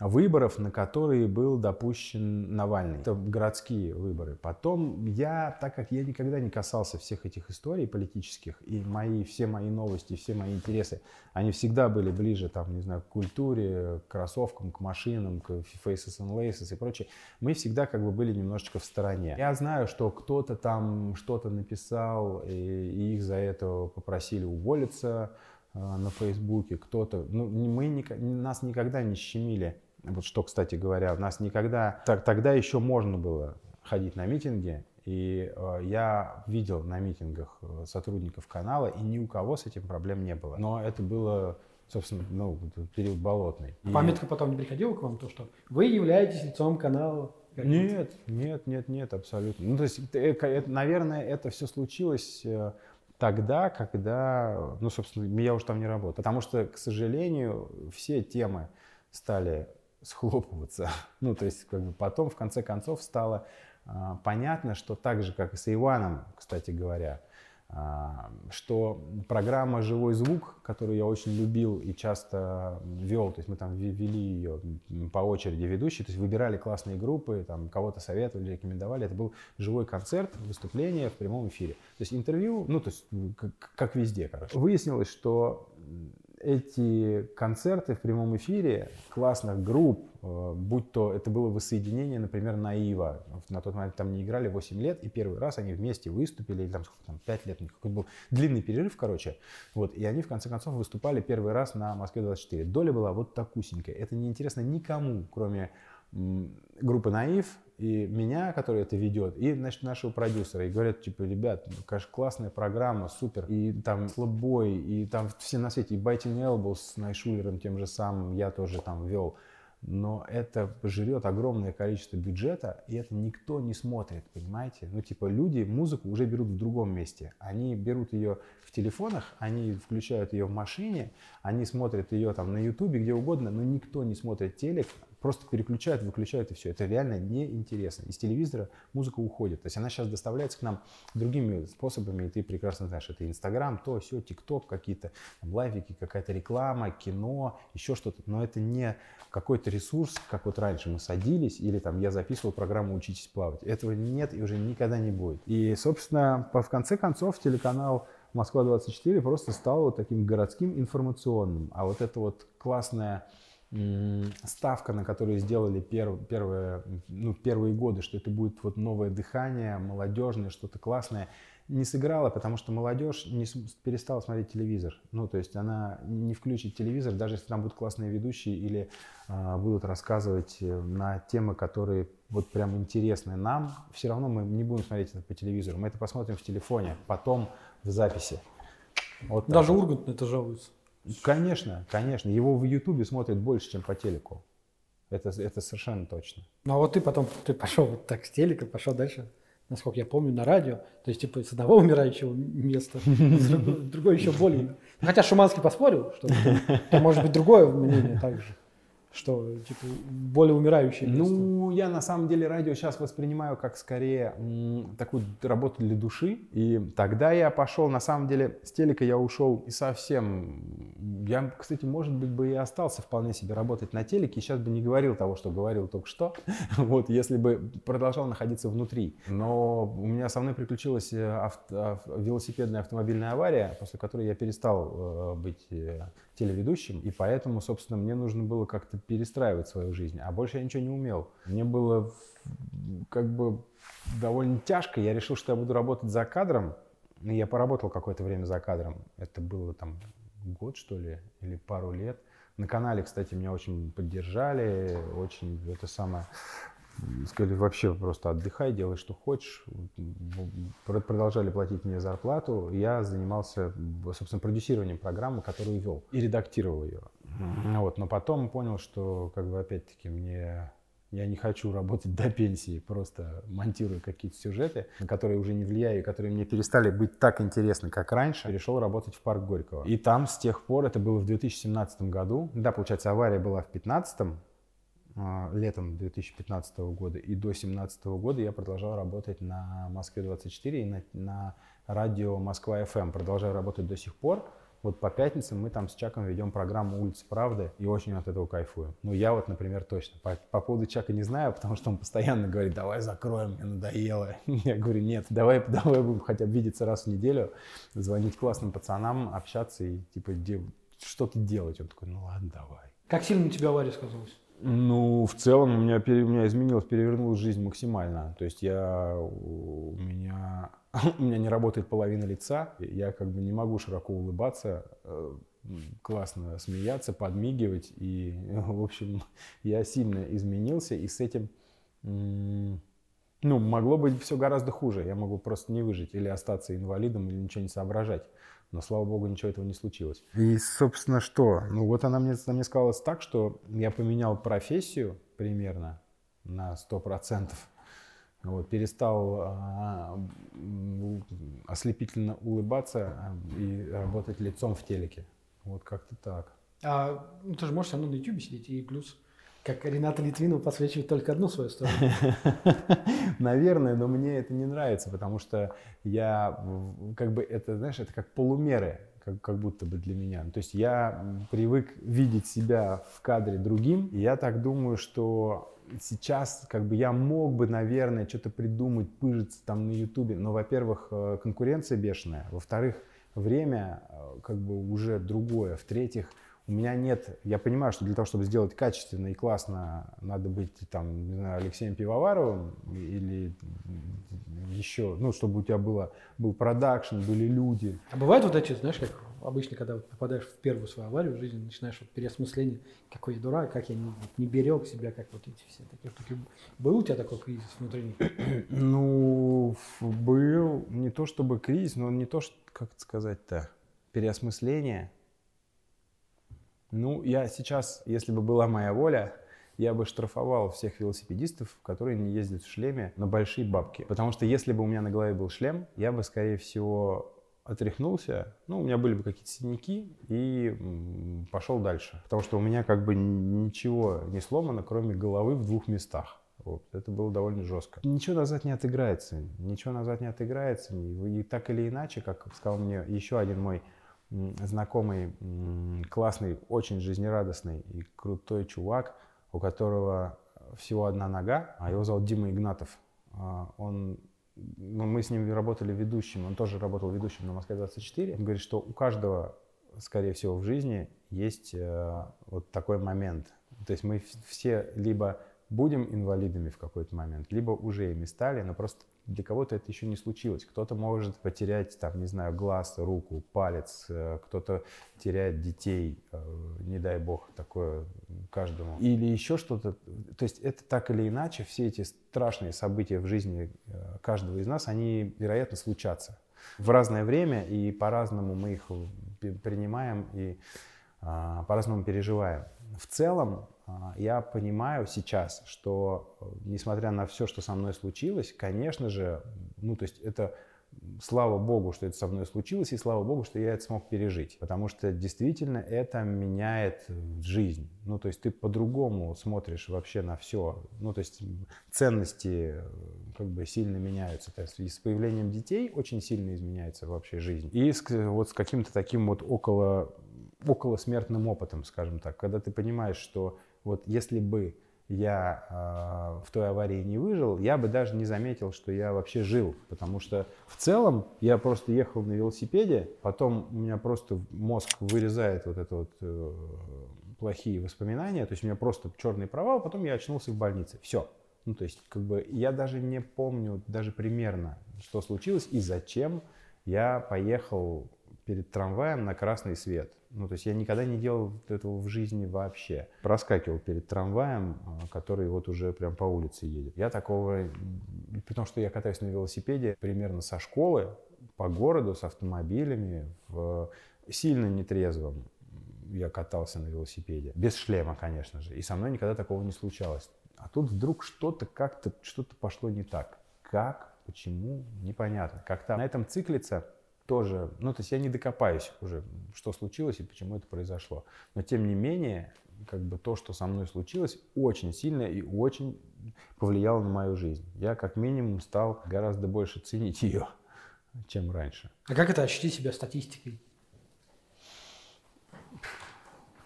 выборов, на которые был допущен Навальный. Это городские выборы. Потом я, так как я никогда не касался всех этих историй политических, и мои, все мои новости, все мои интересы, они всегда были ближе, там, не знаю, к культуре, к кроссовкам, к машинам, к faces and laces и прочее, мы всегда как бы были немножечко в стороне. Я знаю, что кто-то там что-то написал, и, их за это попросили уволиться, э, на Фейсбуке, кто-то, ну, мы, нас никогда не щемили вот что, кстати говоря, у нас никогда... Так, тогда еще можно было ходить на митинги, и э, я видел на митингах э, сотрудников канала, и ни у кого с этим проблем не было. Но это было, собственно, ну, период болотный. И... Памятка потом не приходила к вам, то, что вы являетесь лицом канала? Нет, нет, нет, нет, абсолютно. Ну, то есть, это, это, наверное, это все случилось э, тогда, когда, ну, собственно, я уже там не работал. Потому что, к сожалению, все темы стали схлопываться. Ну, то есть, как бы потом, в конце концов, стало а, понятно, что так же, как и с Иваном, кстати говоря, а, что программа «Живой звук», которую я очень любил и часто вел, то есть мы там вели ее по очереди ведущие, то есть выбирали классные группы, там кого-то советовали, рекомендовали, это был живой концерт, выступление в прямом эфире. То есть интервью, ну то есть как, как везде, короче. Выяснилось, что эти концерты в прямом эфире классных групп, э, будь то это было воссоединение, например, Наива, на тот момент там не играли 8 лет, и первый раз они вместе выступили, или там сколько там, 5 лет, какой был длинный перерыв, короче, вот, и они в конце концов выступали первый раз на Москве-24. Доля была вот такусенькая, это не интересно никому, кроме группы Наив и меня, который это ведет, и, значит, нашего продюсера. И говорят, типа, ребят, ну, конечно, классная программа, супер. И там слабой, и там все на свете, и Biting Elbows с Найшулером тем же самым я тоже там вел. Но это жрет огромное количество бюджета, и это никто не смотрит, понимаете? Ну, типа, люди музыку уже берут в другом месте. Они берут ее в телефонах, они включают ее в машине, они смотрят ее там на ютубе, где угодно, но никто не смотрит телек, просто переключают, выключают и все. Это реально неинтересно. Из телевизора музыка уходит. То есть она сейчас доставляется к нам другими способами, и ты прекрасно знаешь, это Инстаграм, то, все, ТикТок, какие-то лайфики, какая-то реклама, кино, еще что-то. Но это не какой-то ресурс, как вот раньше мы садились, или там я записывал программу «Учитесь плавать». Этого нет и уже никогда не будет. И, собственно, в конце концов телеканал Москва-24 просто стал вот таким городским информационным. А вот это вот классная ставка, на которую сделали перв, первые, ну, первые годы, что это будет вот новое дыхание, молодежное, что-то классное, не сыграла, потому что молодежь не перестала смотреть телевизор. Ну, то есть она не включит телевизор, даже если там будут классные ведущие или а, будут рассказывать э, на темы, которые вот прям интересны нам, все равно мы не будем смотреть это по телевизору. Мы это посмотрим в телефоне, потом в записи. Вот даже Ургант на это жалуется. Конечно, конечно. Его в Ютубе смотрят больше, чем по телеку. Это, это совершенно точно. Ну а вот ты потом ты пошел вот так с телека, пошел дальше, насколько я помню, на радио. То есть типа с одного умирающего места другое еще более. Хотя Шуманский поспорил, что может быть другое мнение также что типа более умирающее место? Ну, я на самом деле радио сейчас воспринимаю как скорее м, такую работу для души. И тогда я пошел, на самом деле, с телека я ушел и совсем... Я, кстати, может быть, бы и остался вполне себе работать на телеке, и сейчас бы не говорил того, что говорил только что, вот, если бы продолжал находиться внутри. Но у меня со мной приключилась э, авто, велосипедная автомобильная авария, после которой я перестал э, быть э, телеведущим, и поэтому, собственно, мне нужно было как-то перестраивать свою жизнь, а больше я ничего не умел. Мне было как бы довольно тяжко, я решил, что я буду работать за кадром, и я поработал какое-то время за кадром, это было там год, что ли, или пару лет. На канале, кстати, меня очень поддержали, очень это самое сказали, вообще просто отдыхай, делай, что хочешь. Продолжали платить мне зарплату. Я занимался, собственно, продюсированием программы, которую вел, и редактировал ее. Вот. Но потом понял, что, как бы, опять-таки, мне я не хочу работать до пенсии, просто монтируя какие-то сюжеты, на которые уже не влияю, которые мне перестали быть так интересны, как раньше. Перешел работать в парк Горького. И там с тех пор, это было в 2017 году, да, получается, авария была в 2015, а, летом 2015 года и до 2017 года я продолжал работать на Москве-24 и на, на радио Москва-ФМ. Продолжаю работать до сих пор. Вот по пятницам мы там с Чаком ведем программу «Улица правды» и очень от этого кайфуем. Ну, я вот, например, точно. По, по поводу Чака не знаю, потому что он постоянно говорит, давай закроем, мне надоело. Я говорю, нет, давай, давай будем хотя бы видеться раз в неделю, звонить классным пацанам, общаться и типа что-то делать. Он такой, ну ладно, давай. Как сильно на тебя авария сказалась? Ну, в целом у меня, у меня изменилась, перевернулась жизнь максимально. То есть я, у меня, у меня не работает половина лица, я как бы не могу широко улыбаться, э, классно смеяться, подмигивать. И, в общем, я сильно изменился, и с этим, ну, могло быть все гораздо хуже. Я могу просто не выжить или остаться инвалидом, или ничего не соображать. Но, слава богу, ничего этого не случилось. И, собственно, что? Ну, вот она мне, она мне сказала так, что я поменял профессию примерно на 100%. Вот, перестал а, ослепительно улыбаться а, и работать лицом в телеке. Вот как-то так. А ну, ты же можешь все равно на YouTube сидеть, и плюс, как Рената Литвинова подсвечивает только одну свою сторону. Наверное, но мне это не нравится, потому что я, как бы, это, знаешь, это как полумеры, как, как будто бы для меня. То есть я привык видеть себя в кадре другим, и я так думаю, что сейчас как бы я мог бы, наверное, что-то придумать, пыжиться там на Ютубе, но, во-первых, э, конкуренция бешеная, во-вторых, время э, как бы уже другое, в-третьих, у меня нет, я понимаю, что для того, чтобы сделать качественно и классно, надо быть там, не знаю, Алексеем Пивоваровым или еще, ну, чтобы у тебя было, был продакшн, были люди. А бывают вот эти, знаешь, как обычно, когда вот попадаешь в первую свою аварию в жизни, начинаешь вот переосмысление, какой я дурак, как я не, не берег себя, как вот эти все такие штуки. Был у тебя такой кризис внутренний? Ну, был не то чтобы кризис, но не то, что, как сказать-то, переосмысление – ну, я сейчас, если бы была моя воля, я бы штрафовал всех велосипедистов, которые не ездят в шлеме на большие бабки. Потому что если бы у меня на голове был шлем, я бы, скорее всего, отряхнулся, ну, у меня были бы какие-то синяки и пошел дальше. Потому что у меня как бы ничего не сломано, кроме головы в двух местах. Вот. Это было довольно жестко. Ничего назад не отыграется. Ничего назад не отыграется. И так или иначе, как сказал мне еще один мой знакомый, классный, очень жизнерадостный и крутой чувак, у которого всего одна нога, а его зовут Дима Игнатов. А, он, ну, мы с ним работали ведущим, он тоже работал ведущим на Москве-24. Он говорит, что у каждого, скорее всего, в жизни есть э, вот такой момент. То есть мы все либо будем инвалидами в какой-то момент, либо уже ими стали, но просто для кого-то это еще не случилось. Кто-то может потерять, там, не знаю, глаз, руку, палец, э, кто-то теряет детей, э, не дай бог, такое каждому. Или еще что-то. То есть это так или иначе, все эти страшные события в жизни э, каждого из нас, они, вероятно, случатся в разное время, и по-разному мы их принимаем и а, по-разному переживаем. В целом, я понимаю сейчас, что э, несмотря на все, что со мной случилось, конечно же, ну то есть это слава богу, что это со мной случилось, и слава богу, что я это смог пережить. Потому что действительно это меняет жизнь. Ну, то есть ты по-другому смотришь вообще на все. Ну, то есть ценности э, как бы сильно меняются. То есть и с появлением детей очень сильно изменяется вообще жизнь. И с, вот с каким-то таким вот около, около смертным опытом, скажем так. Когда ты понимаешь, что вот если бы я э, в той аварии не выжил, я бы даже не заметил, что я вообще жил. Потому что в целом я просто ехал на велосипеде, потом у меня просто мозг вырезает вот это вот э, плохие воспоминания, то есть у меня просто черный провал, потом я очнулся в больнице. Все. Ну, то есть, как бы я даже не помню даже примерно, что случилось и зачем я поехал перед трамваем на красный свет. Ну, то есть я никогда не делал этого в жизни вообще. Проскакивал перед трамваем, а, который вот уже прям по улице едет. Я такого, потому что я катаюсь на велосипеде примерно со школы по городу с автомобилями в сильно нетрезвом я катался на велосипеде. Без шлема, конечно же. И со мной никогда такого не случалось. А тут вдруг что-то как-то, что-то пошло не так. Как, почему, непонятно. Как-то на этом циклится тоже, ну, то есть я не докопаюсь уже, что случилось и почему это произошло. Но тем не менее, как бы то, что со мной случилось, очень сильно и очень повлияло на мою жизнь. Я как минимум стал гораздо больше ценить ее, чем раньше. А как это ощутить себя статистикой?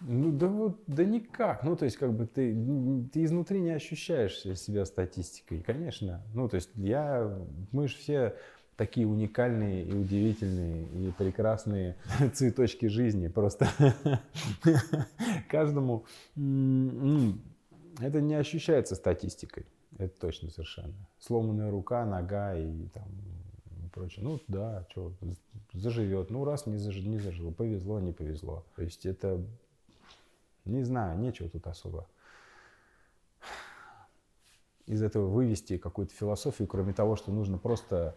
Ну да вот, да никак. Ну то есть как бы ты, ты изнутри не ощущаешь себя статистикой, конечно. Ну то есть я, мы же все такие уникальные и удивительные и прекрасные цветочки жизни. Просто каждому это не ощущается статистикой. Это точно совершенно. Сломанная рука, нога и там прочее. Ну да, что, заживет. Ну раз не, заж... не зажило, повезло, не повезло. То есть это, не знаю, нечего тут особо из этого вывести какую-то философию, кроме того, что нужно просто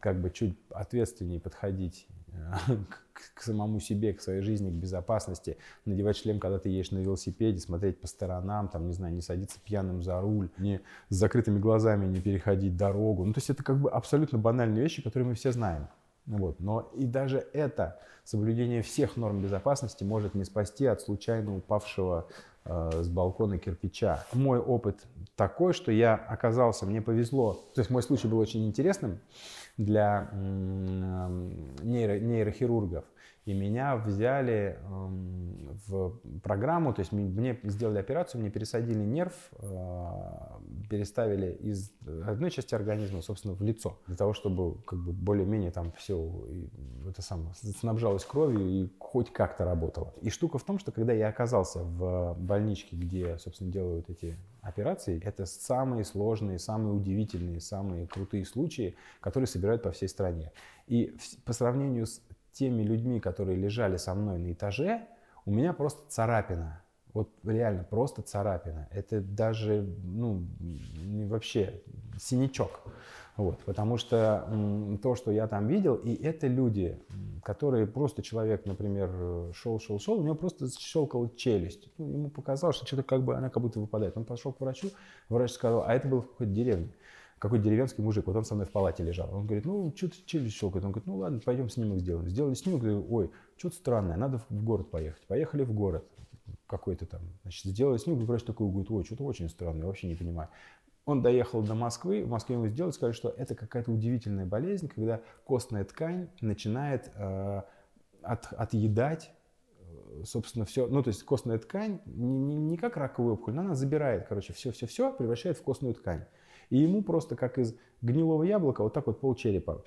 как бы чуть ответственнее подходить к, к самому себе, к своей жизни, к безопасности, надевать шлем, когда ты едешь на велосипеде, смотреть по сторонам, там, не знаю, не садиться пьяным за руль, не с закрытыми глазами не переходить дорогу. Ну, то есть это как бы абсолютно банальные вещи, которые мы все знаем. Вот. Но и даже это соблюдение всех норм безопасности может не спасти от случайно упавшего э, с балкона кирпича. Мой опыт такой, что я оказался, мне повезло, то есть мой случай был очень интересным для нейро, нейрохирургов. И меня взяли в программу, то есть мне сделали операцию, мне пересадили нерв, а, переставили из одной части организма, собственно, в лицо, для того, чтобы как бы более-менее там все это самое, снабжалось кровью и хоть как-то работало. И штука в том, что когда я оказался в больничке, где, собственно, делают эти операции, это самые сложные, самые удивительные, самые крутые случаи, которые собирают по всей стране. И по сравнению с теми людьми, которые лежали со мной на этаже, у меня просто царапина. Вот реально просто царапина. Это даже, ну, вообще синячок. Вот, потому что то, что я там видел, и это люди, которые просто человек, например, шел, шел, шел, у него просто щелкала челюсть. Ну, ему показалось, что что-то как бы она как будто выпадает. Он пошел к врачу, врач сказал, а это был в какой-то деревне какой деревенский мужик, вот он со мной в палате лежал. Он говорит, ну, что-то челюсть щелкает. Он говорит, ну, ладно, пойдем снимок сделаем. Сделали снимок, говорю, ой, что-то странное, надо в город поехать. Поехали в город какой-то там, значит, сделали снимок, врач такой говорит, ой, что-то очень странное, вообще не понимаю. Он доехал до Москвы, в Москве ему сделали, сказали, что это какая-то удивительная болезнь, когда костная ткань начинает э, от, отъедать э, собственно, все, ну, то есть костная ткань не, не, не как раковая опухоль, но она забирает, короче, все-все-все, превращает в костную ткань. И ему просто как из гнилого яблока вот так вот полчерепа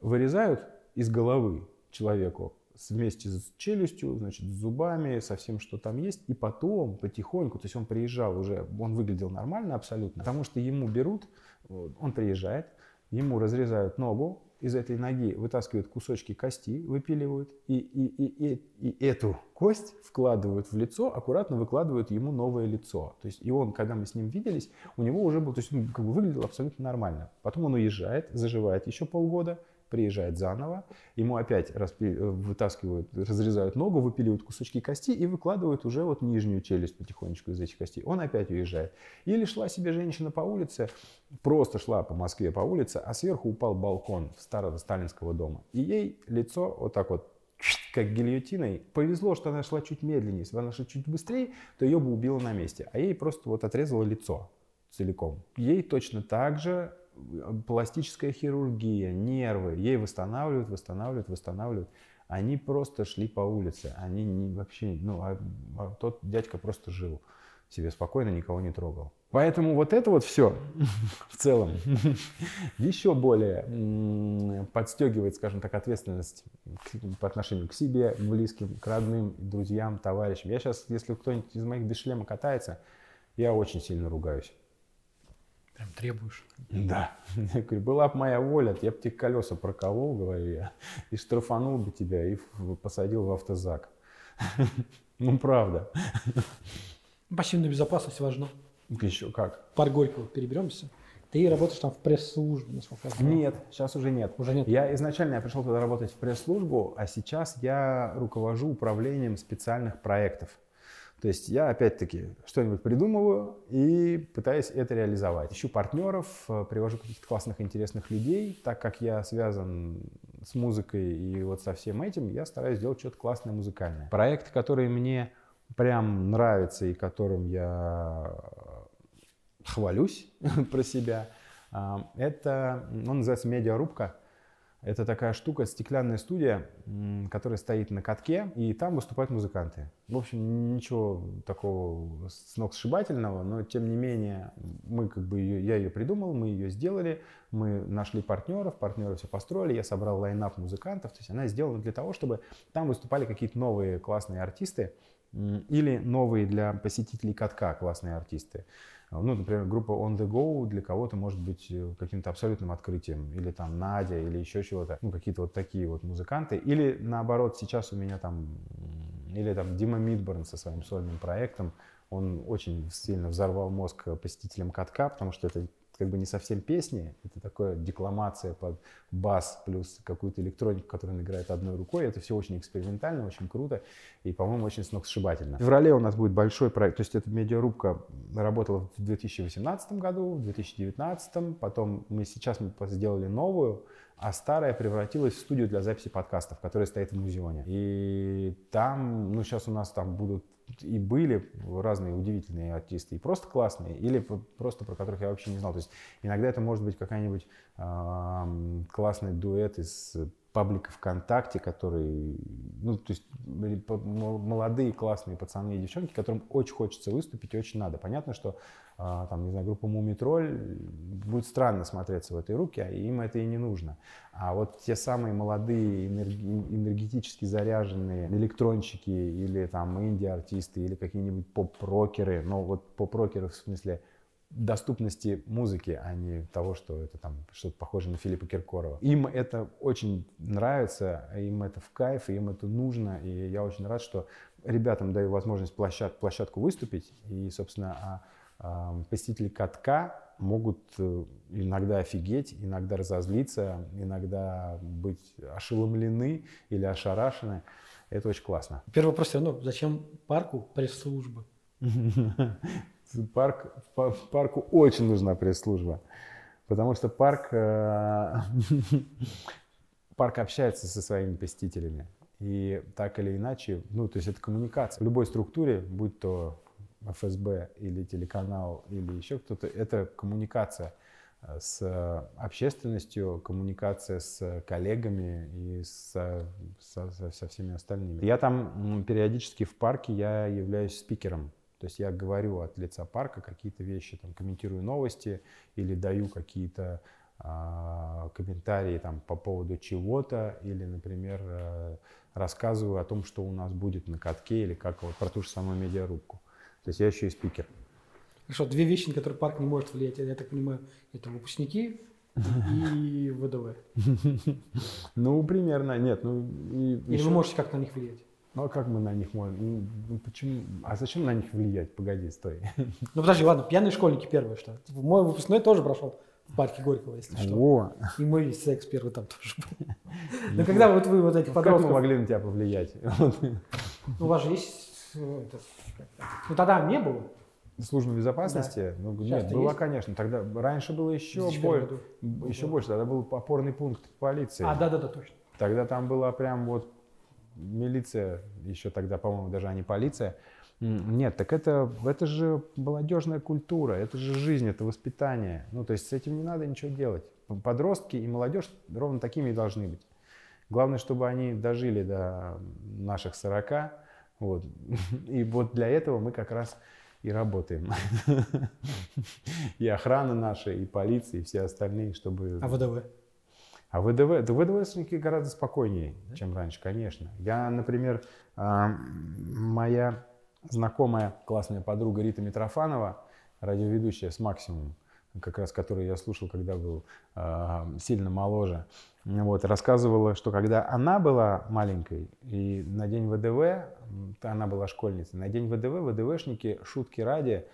вырезают из головы человеку вместе с челюстью, значит, с зубами, со всем, что там есть. И потом потихоньку, то есть он приезжал уже, он выглядел нормально абсолютно, потому что ему берут, он приезжает, ему разрезают ногу, из этой ноги вытаскивают кусочки кости, выпиливают, и, и, и, и, и эту кость вкладывают в лицо, аккуратно выкладывают ему новое лицо. То есть и он, когда мы с ним виделись, у него уже был, то есть он как бы выглядел абсолютно нормально. Потом он уезжает, заживает еще полгода, приезжает заново, ему опять распи- э, вытаскивают, разрезают ногу, выпиливают кусочки кости и выкладывают уже вот нижнюю челюсть потихонечку из этих костей. Он опять уезжает. Или шла себе женщина по улице, просто шла по Москве по улице, а сверху упал балкон старого сталинского дома. И ей лицо вот так вот как гильотиной. Повезло, что она шла чуть медленнее. Если бы она шла чуть быстрее, то ее бы убило на месте. А ей просто вот отрезало лицо целиком. Ей точно так же пластическая хирургия, нервы, ей восстанавливают, восстанавливают, восстанавливают. Они просто шли по улице, они не, вообще, ну, а, а тот дядька просто жил себе спокойно, никого не трогал. Поэтому вот это вот все в целом еще более подстегивает, скажем так, ответственность по отношению к себе, близким, к родным, друзьям, товарищам. Я сейчас, если кто-нибудь из моих без шлема катается, я очень сильно ругаюсь. Прям требуешь. Да. Я говорю, была бы моя воля, я бы тебе колеса проколол, говорю я, и штрафанул бы тебя, и посадил в автозак. Ну, правда. Пассивная безопасность важна. Еще как? Парк Горького переберемся. Ты работаешь там в пресс-службе, насколько я знаю? Нет, сейчас уже нет. Уже нет? Я изначально я пришел туда работать в пресс-службу, а сейчас я руковожу управлением специальных проектов. То есть я опять-таки что-нибудь придумываю и пытаюсь это реализовать. Ищу партнеров, э, привожу каких-то классных, интересных людей. Так как я связан с музыкой и вот со всем этим, я стараюсь сделать что-то классное музыкальное. Проект, который мне прям нравится и которым я хвалюсь про себя, э, это, он называется «Медиарубка». Это такая штука, стеклянная студия, которая стоит на катке, и там выступают музыканты. В общем, ничего такого сногсшибательного, но тем не менее, мы как бы ее, я ее придумал, мы ее сделали, мы нашли партнеров, партнеры все построили, я собрал лайнап музыкантов, то есть она сделана для того, чтобы там выступали какие-то новые классные артисты или новые для посетителей катка классные артисты. Ну, например, группа On The Go для кого-то может быть э, каким-то абсолютным открытием. Или там Надя, или еще чего-то. Ну, какие-то вот такие вот музыканты. Или наоборот, сейчас у меня там... Или там Дима Мидборн со своим сольным проектом. Он очень сильно взорвал мозг посетителям катка, потому что это как бы не совсем песни, это такое декламация под бас плюс какую-то электронику, которую он играет одной рукой. Это все очень экспериментально, очень круто и, по-моему, очень сногсшибательно. В феврале у нас будет большой проект, то есть эта медиарубка работала в 2018 году, в 2019, потом мы сейчас мы сделали новую, а старая превратилась в студию для записи подкастов, которая стоит в музеоне. И там, ну сейчас у нас там будут и были разные удивительные артисты, и просто классные, или просто про которых я вообще не знал. То есть иногда это может быть какая-нибудь э, классный дуэт из паблика ВКонтакте, который, ну, то есть молодые классные пацаны и девчонки, которым очень хочется выступить и очень надо. Понятно, что а, там, не знаю, группа Мумитроль будет странно смотреться в этой руке, а им это и не нужно. А вот те самые молодые, энергетически заряженные электронщики или там инди-артисты или какие-нибудь поп-рокеры, ну вот поп-рокеры в смысле доступности музыки, а не того, что это там что-то похоже на Филиппа Киркорова. Им это очень нравится, им это в кайф, им это нужно, и я очень рад, что ребятам даю возможность площад, площадку выступить, и, собственно, а посетители катка могут э, иногда офигеть, иногда разозлиться, иногда быть ошеломлены или ошарашены. Это очень классно. Первый вопрос все равно, зачем парку пресс-служба? Парк, парку очень нужна пресс-служба, потому что парк, э, парк общается со своими посетителями. И так или иначе, ну, то есть это коммуникация. В любой структуре, будь то ФСБ или телеканал или еще кто-то, это коммуникация э, с общественностью, коммуникация с коллегами и со, со, со всеми остальными. Я там периодически в парке, я являюсь спикером. То есть я говорю от лица парка какие-то вещи, там, комментирую новости или даю какие-то э, комментарии там, по поводу чего-то, или, например, э, рассказываю о том, что у нас будет на катке, или как вот про ту же самую медиарубку. То есть я еще и спикер. Хорошо, две вещи, на которые парк не может влиять, я так понимаю, это выпускники и ВДВ. Ну, примерно, нет. Ну, и Или еще... вы можете как-то на них влиять? Ну, а как мы на них можем? Ну, ну, почему? А зачем на них влиять? Погоди, стой. Ну, подожди, ладно, пьяные школьники первые, что? Типа, мой выпускной тоже прошел в парке Горького, если что. О. И мой секс первый там тоже был. Но когда вот вы вот эти подростков... Как мы могли на тебя повлиять? Ну, у вас же есть ну, тогда не было. Служба безопасности? Да. Ну, нет, была, есть? конечно. Тогда раньше было еще, больше, еще больше. Тогда был опорный пункт полиции. А, да, да, да, точно. Тогда там была прям вот милиция, еще тогда, по-моему, даже а не полиция. Нет, так это, это же молодежная культура, это же жизнь, это воспитание. Ну, то есть с этим не надо ничего делать. Подростки и молодежь ровно такими и должны быть. Главное, чтобы они дожили до наших 40, вот. И вот для этого мы как раз и работаем. И охрана наша, и полиция, и все остальные, чтобы... А ВДВ? А ВДВ, да ВДВшники гораздо спокойнее, чем раньше, конечно. Я, например, а, моя знакомая классная подруга Рита Митрофанова, радиоведущая с «Максимум», как раз который я слушал, когда был э, сильно моложе, вот, рассказывала, что когда она была маленькой, и на день ВДВ, она была школьницей, на день ВДВ ВДВшники, шутки ради,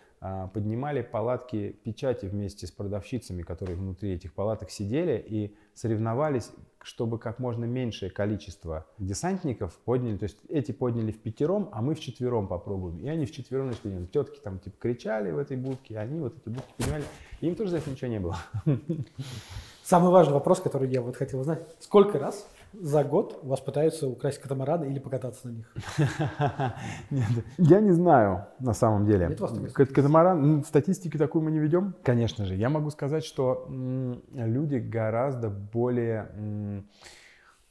поднимали палатки печати вместе с продавщицами, которые внутри этих палаток сидели, и соревновались, чтобы как можно меньшее количество десантников подняли. То есть эти подняли в пятером, а мы в четвером попробуем. И они в четвером начали. Тетки там типа кричали в этой будке, и они вот эти будки поднимали. И им тоже за это ничего не было. Самый важный вопрос, который я вот хотел узнать. Сколько раз за год вас пытаются украсть катамараны или покататься на них? Нет, я не знаю на самом деле. Нет Катамаран, статистики такую мы не ведем. Конечно же, я могу сказать, что люди гораздо более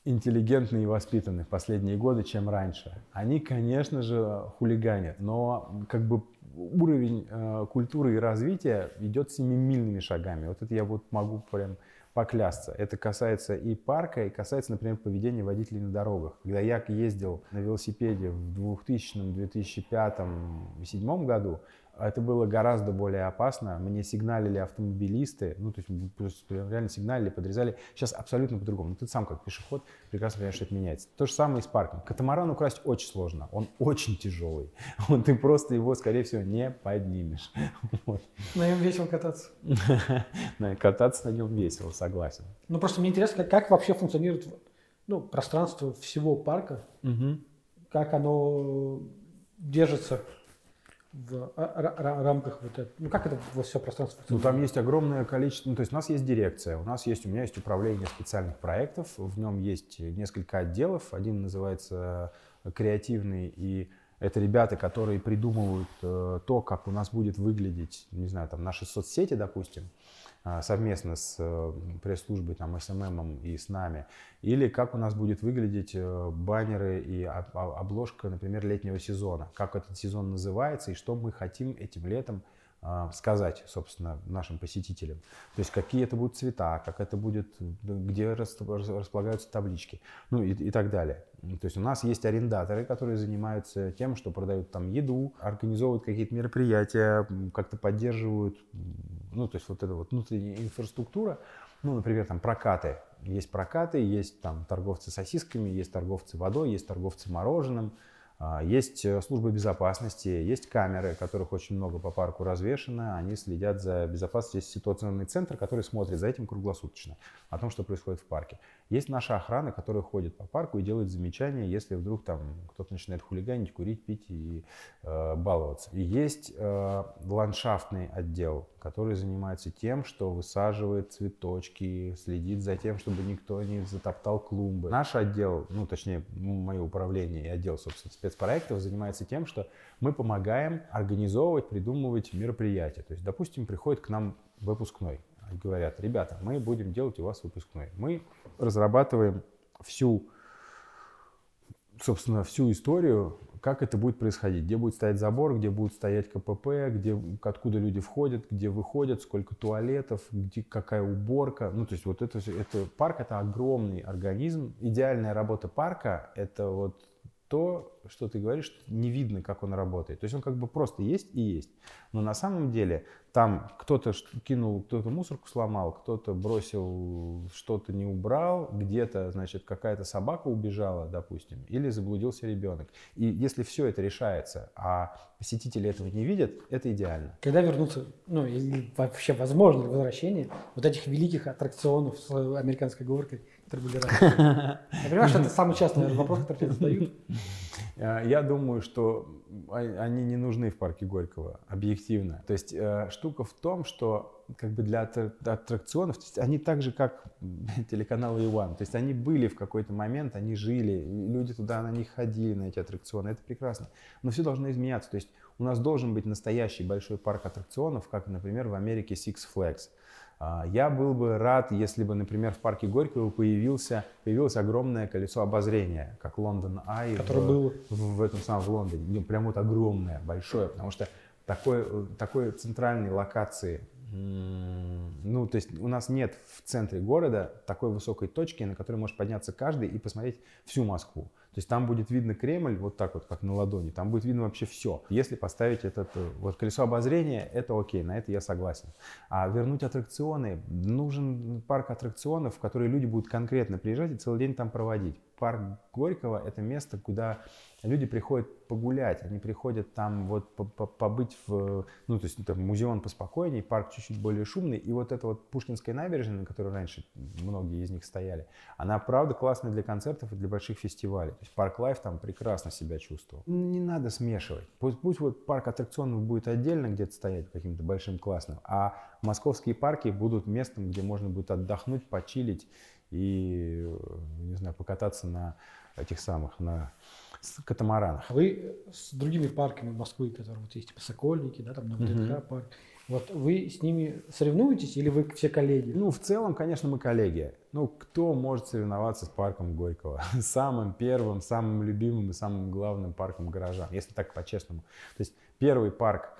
интеллигентны и воспитаны в последние годы, чем раньше. Они, конечно же, хулиганят, но как бы уровень э, культуры и развития идет семимильными шагами. Вот это я вот могу прям поклясться. Это касается и парка, и касается, например, поведения водителей на дорогах. Когда я ездил на велосипеде в 2000, 2005, 2007 году, это было гораздо более опасно. Мне сигналили автомобилисты, ну, то есть реально сигналили, подрезали. Сейчас абсолютно по-другому. Ну, ты сам как пешеход прекрасно понимаешь, что это меняется. То же самое и с парком. Катамаран украсть очень сложно. Он очень тяжелый. Он, ты просто его, скорее всего, не поднимешь. Вот. На нем весело кататься. Кататься на нем весело, согласен. Ну, просто мне интересно, как, как вообще функционирует ну, пространство всего парка. Угу. Как оно держится в рамках вот этого, ну как это все пространство? Ну там есть огромное количество, ну то есть у нас есть дирекция, у нас есть, у меня есть управление специальных проектов, в нем есть несколько отделов, один называется креативный и это ребята, которые придумывают э, то, как у нас будет выглядеть, не знаю, там наши соцсети, допустим, а, совместно с э, пресс-службой, там, SMM и с нами, или как у нас будет выглядеть э, баннеры и обложка, например, летнего сезона, как этот сезон называется и что мы хотим этим летом а, сказать, собственно, нашим посетителям. То есть какие это будут цвета, как это будет, где располагаются таблички, ну и, и так далее. То есть у нас есть арендаторы, которые занимаются тем, что продают там еду, организовывают какие-то мероприятия, как-то поддерживают, ну то есть вот эта вот внутренняя инфраструктура, ну, например, там прокаты. Есть прокаты, есть там торговцы сосисками, есть торговцы водой, есть торговцы мороженым, а, есть э, служба безопасности, есть камеры, которых очень много по парку развешено. Они следят за безопасностью. Есть ситуационный центр, который смотрит за этим круглосуточно, о том, что происходит в парке. Есть наша охрана, которая ходит по парку и делает замечания, если вдруг там кто-то начинает хулиганить, курить, пить и э, баловаться. И есть э, ландшафтный отдел, который занимается тем, что высаживает цветочки, следит за тем, чтобы никто не затоптал клумбы. Наш отдел, ну точнее мое управление и отдел, собственно, спецпроектов занимается тем, что мы помогаем организовывать, придумывать мероприятия. То есть, допустим, приходит к нам выпускной говорят, ребята, мы будем делать у вас выпускной. Мы разрабатываем всю, собственно, всю историю, как это будет происходить, где будет стоять забор, где будет стоять КПП, где, откуда люди входят, где выходят, сколько туалетов, где, какая уборка. Ну, то есть вот это, это парк это огромный организм. Идеальная работа парка это вот то, что ты говоришь, не видно, как он работает. То есть он как бы просто есть и есть. Но на самом деле там кто-то кинул, кто-то мусорку сломал, кто-то бросил, что-то не убрал, где-то, значит, какая-то собака убежала, допустим, или заблудился ребенок. И если все это решается, а посетители этого не видят, это идеально. Когда вернуться, ну, или вообще возможно ли возвращение вот этих великих аттракционов с американской говоркой, раньше? Я понимаю, что это самый частый наверное, вопрос, который тебе задают. Э, я думаю, что они не нужны в парке Горького, объективно. То есть э, штука в том, что как бы для аттракционов, то есть они так же, как телеканал Иван, то есть они были в какой-то момент, они жили, люди туда на них ходили, на эти аттракционы, это прекрасно. Но все должно изменяться, то есть у нас должен быть настоящий большой парк аттракционов, как, например, в Америке Six Flags. А, я был бы рад, если бы, например, в парке Горького появился, появилось огромное колесо обозрения, как Лондон Ай в, был. В, в этом самом в Лондоне. Ну, прям вот огромное, большое, потому что такой, такой центральной локации ну, то есть у нас нет в центре города такой высокой точки, на которой может подняться каждый и посмотреть всю Москву. То есть там будет видно Кремль вот так вот, как на ладони, там будет видно вообще все. Если поставить этот э, вот колесо обозрения, это окей, на это я согласен. А вернуть аттракционы, нужен парк аттракционов, в который люди будут конкретно приезжать и целый день там проводить. Парк Горького – это место, куда люди приходят погулять, они приходят там вот побыть в, ну, то есть там музеон поспокойнее, парк чуть-чуть более шумный, и вот эта вот Пушкинская набережная, на которой раньше многие из них стояли, она правда классная для концертов и для больших фестивалей. То есть Park Live там прекрасно себя чувствовал. Не надо смешивать. Пусть, пусть вот парк аттракционов будет отдельно где-то стоять каким-то большим классным, а московские парки будут местом, где можно будет отдохнуть, почилить и, не знаю, покататься на этих самых, на катамаранах. Вы с другими парками Москвы, которые вот есть, типа Сокольники, да, там на ВДНХ угу. парк, вот вы с ними соревнуетесь или вы все коллеги? Ну, в целом, конечно, мы коллеги. Ну, кто может соревноваться с парком Горького? Самым первым, самым любимым и самым главным парком горожан, если так по-честному. То есть первый парк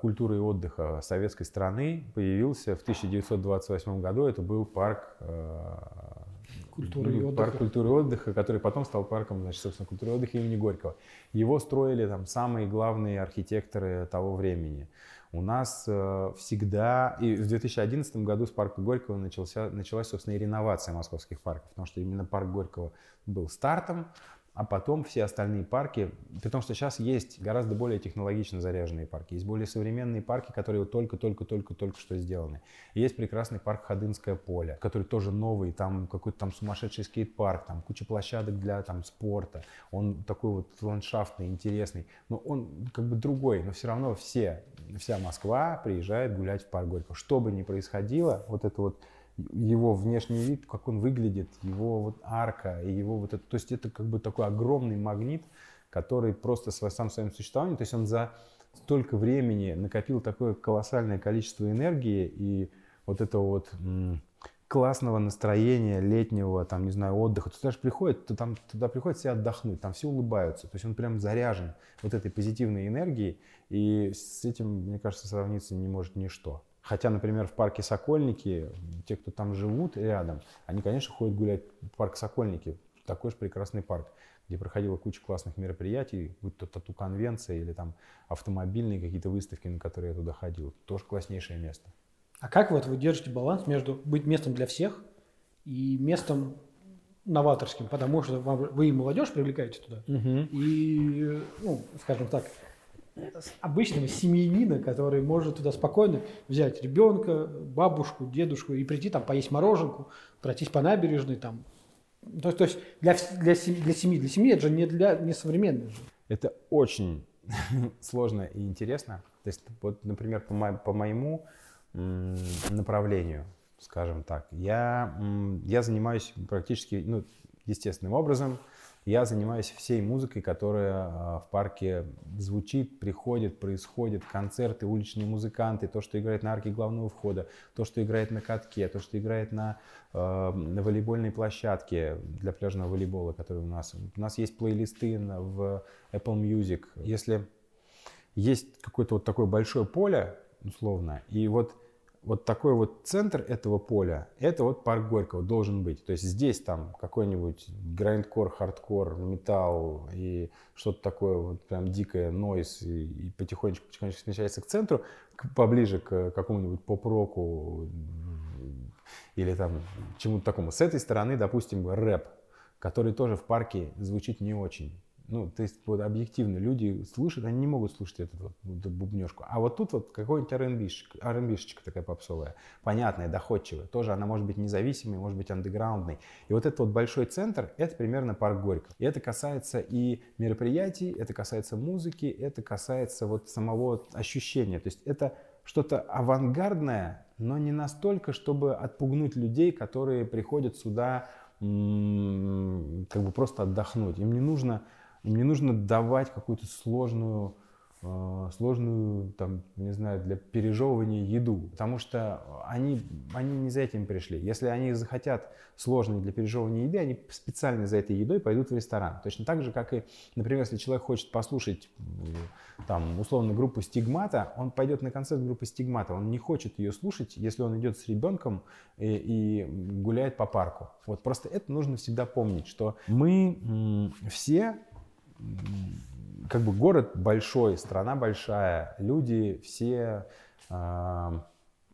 культуры и отдыха советской страны появился в 1928 году. Это был парк а, культуры и Ну, отдыха. Парк культуры и отдыха, который потом стал парком, значит, собственно, культуры и отдыха имени Горького. Его строили там самые главные архитекторы того времени. У нас э, всегда, и в 2011 году с парка Горького начался, началась, собственно, и реновация московских парков, потому что именно парк Горького был стартом, а потом все остальные парки, при том, что сейчас есть гораздо более технологично заряженные парки, есть более современные парки, которые только-только-только-только что сделаны. И есть прекрасный парк Ходынское поле, который тоже новый, там какой-то там сумасшедший скейт-парк, там куча площадок для там спорта, он такой вот ландшафтный, интересный, но он как бы другой, но все равно все, вся Москва приезжает гулять в парк Горького. Что бы ни происходило, вот это вот его внешний вид, как он выглядит, его вот арка и его вот это, то есть это как бы такой огромный магнит, который просто сам своим существованием, то есть он за столько времени накопил такое колоссальное количество энергии и вот этого вот классного настроения летнего, там, не знаю, отдыха. Туда же приходит, то там, туда приходят все отдохнуть, там все улыбаются. То есть он прям заряжен вот этой позитивной энергией, и с этим, мне кажется, сравниться не может ничто. Хотя, например, в парке Сокольники, те, кто там живут рядом, они, конечно, ходят гулять в парк Сокольники. Такой же прекрасный парк, где проходила куча классных мероприятий, будь то тату-конвенция или там автомобильные какие-то выставки, на которые я туда ходил. Тоже класснейшее место. А как вот вы держите баланс между быть местом для всех и местом новаторским? Потому что вам- вы и молодежь привлекаете туда, и, ну, скажем так, с- обычного семьянина, который может туда спокойно взять ребенка, бабушку, дедушку и прийти там поесть мороженку, пройтись по набережной там. То, то есть для, для, семьи, для семьи, для семьи это же не для не современно же. Это очень сложно и интересно. То есть, вот, например, по, мо- по моему направлению, скажем так, я, я занимаюсь практически, ну, естественным образом, я занимаюсь всей музыкой, которая а, в парке звучит, приходит, происходит, концерты, уличные музыканты, то, что играет на арке главного входа, то, что играет на катке, то, что играет на, э, на волейбольной площадке для пляжного волейбола, который у нас. У нас есть плейлисты в Apple Music. Если есть какое-то вот такое большое поле, условно, и вот вот такой вот центр этого поля, это вот парк Горького должен быть. То есть здесь там какой-нибудь грайндкор, хардкор, металл и что-то такое вот прям дикое, нойс, и, и потихонечку, потихонечку смещается к центру, к- поближе к какому-нибудь поп-року или там чему-то такому. С этой стороны, допустим, рэп, который тоже в парке звучит не очень. Ну, то есть вот объективно люди слушают, они не могут слушать эту, вот, эту бубнежку. А вот тут вот какой-нибудь R&B-шечка, R&B-шечка такая попсовая, понятная, доходчивая. Тоже она может быть независимой, может быть андеграундной. И вот этот вот большой центр, это примерно парк Горького. И это касается и мероприятий, это касается музыки, это касается вот самого ощущения. То есть это что-то авангардное, но не настолько, чтобы отпугнуть людей, которые приходят сюда как бы просто отдохнуть. Им не нужно, им не нужно давать какую-то сложную, э, сложную, там, не знаю, для пережевывания еду, потому что они, они не за этим пришли. Если они захотят сложной для пережевывания еды, они специально за этой едой пойдут в ресторан. Точно так же, как и, например, если человек хочет послушать там, условно, группу Стигмата, он пойдет на концерт группы Стигмата, он не хочет ее слушать, если он идет с ребенком и, и гуляет по парку. Вот просто это нужно всегда помнить, что мы все как бы город большой, страна большая, люди все а,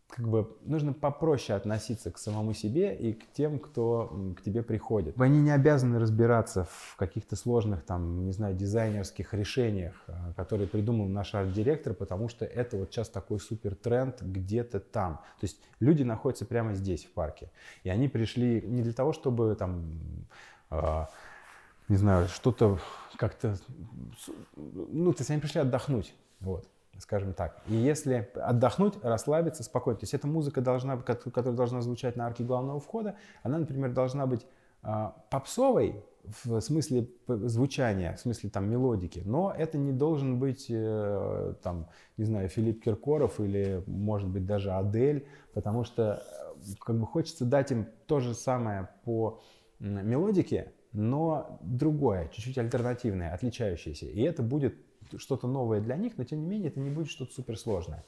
как бы нужно попроще относиться к самому себе и к тем, кто к тебе приходит. Они не обязаны разбираться в каких-то сложных, там, не знаю, дизайнерских решениях, а, которые придумал наш арт-директор, потому что это вот сейчас такой супер тренд где-то там. То есть люди находятся прямо здесь, в парке. И они пришли не для того, чтобы там а, не знаю, что-то как-то, ну, то есть они пришли отдохнуть, вот, скажем так. И если отдохнуть, расслабиться, спокойно, то есть эта музыка должна, которая должна звучать на арке главного входа, она, например, должна быть а, попсовой в смысле звучания, в смысле там мелодики, но это не должен быть э, там, не знаю, Филипп Киркоров или, может быть, даже Адель, потому что э, как бы хочется дать им то же самое по мелодике, но другое, чуть-чуть альтернативное, отличающееся. И это будет что-то новое для них, но тем не менее это не будет что-то суперсложное.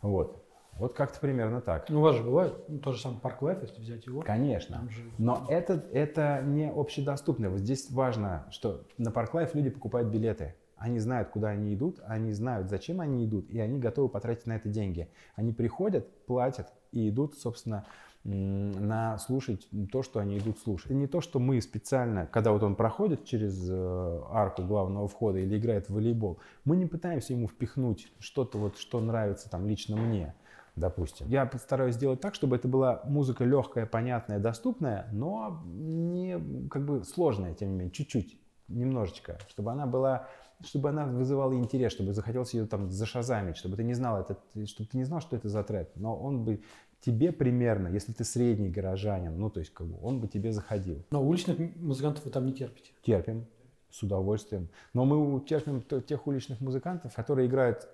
Вот. Вот как-то примерно так. Ну, у вас же бывает, ну, тот же самый Park Live, если взять его. Конечно. же- Но это, это не общедоступно. Вот здесь важно, что на Park Live люди покупают билеты. Они знают, куда они идут, они знают, зачем они идут, и они готовы потратить на это деньги. Они приходят, платят и идут, собственно, на слушать то, что они идут слушать. Это не то, что мы специально, когда вот он проходит через э, арку главного входа или играет в волейбол, мы не пытаемся ему впихнуть что-то вот, что нравится там лично мне допустим. Я постараюсь сделать так, чтобы это была музыка легкая, понятная, доступная, но не как бы сложная, тем не менее, чуть-чуть, немножечко, чтобы она была, чтобы она вызывала интерес, чтобы захотелось ее там зашазамить, чтобы ты не знал это, чтобы ты не знал, что это за трек, но он бы тебе примерно, если ты средний горожанин, ну то есть как бы он бы тебе заходил. Но уличных музыкантов вы там не терпите. Терпим, с удовольствием. Но мы терпим тех уличных музыкантов, которые играют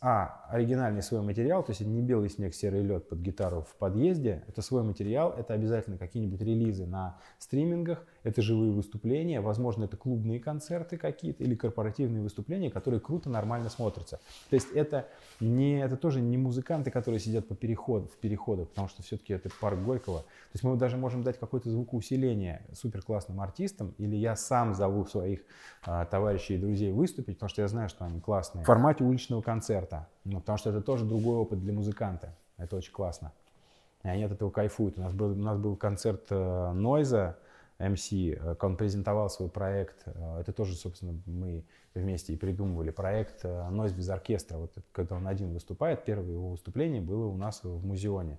А, оригинальный свой материал, то есть не белый снег, серый лед под гитару в подъезде, это свой материал, это обязательно какие-нибудь релизы на стримингах, это живые выступления, возможно, это клубные концерты какие-то или корпоративные выступления, которые круто, нормально смотрятся. То есть это, не, это тоже не музыканты, которые сидят по переходу, в переходах, потому что все-таки это парк Горького. То есть мы даже можем дать какое-то звукоусиление супер классным артистам, или я сам зову своих а, товарищей и друзей выступить, потому что я знаю, что они классные. В формате уличного концерта, ну, потому что это тоже другой опыт для музыканта. Это очень классно. И они от этого кайфуют. У нас был, у нас был концерт э, Нойза, МС, э, он презентовал свой проект. э, Это тоже, собственно, мы вместе и придумывали проект э, «Нойз без оркестра». Вот когда он один выступает, первое его выступление было у нас в музеоне.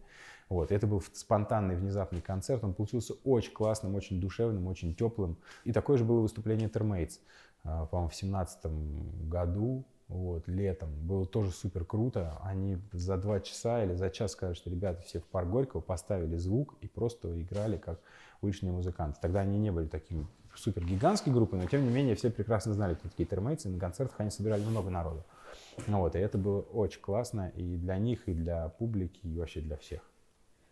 Вот, это был спонтанный, внезапный концерт. Он получился очень классным, очень душевным, очень теплым. И такое же было выступление Термейтс, э, по-моему, в семнадцатом году, вот, летом. Было тоже супер круто. Они за два часа или за час сказали, что ребята все в парк Горького поставили звук и просто играли как уличные музыканты. Тогда они не были такими супер гигантской группой, но тем не менее все прекрасно знали, кто такие термейцы, и на концертах они собирали много народу. Ну вот, и это было очень классно и для них, и для публики, и вообще для всех.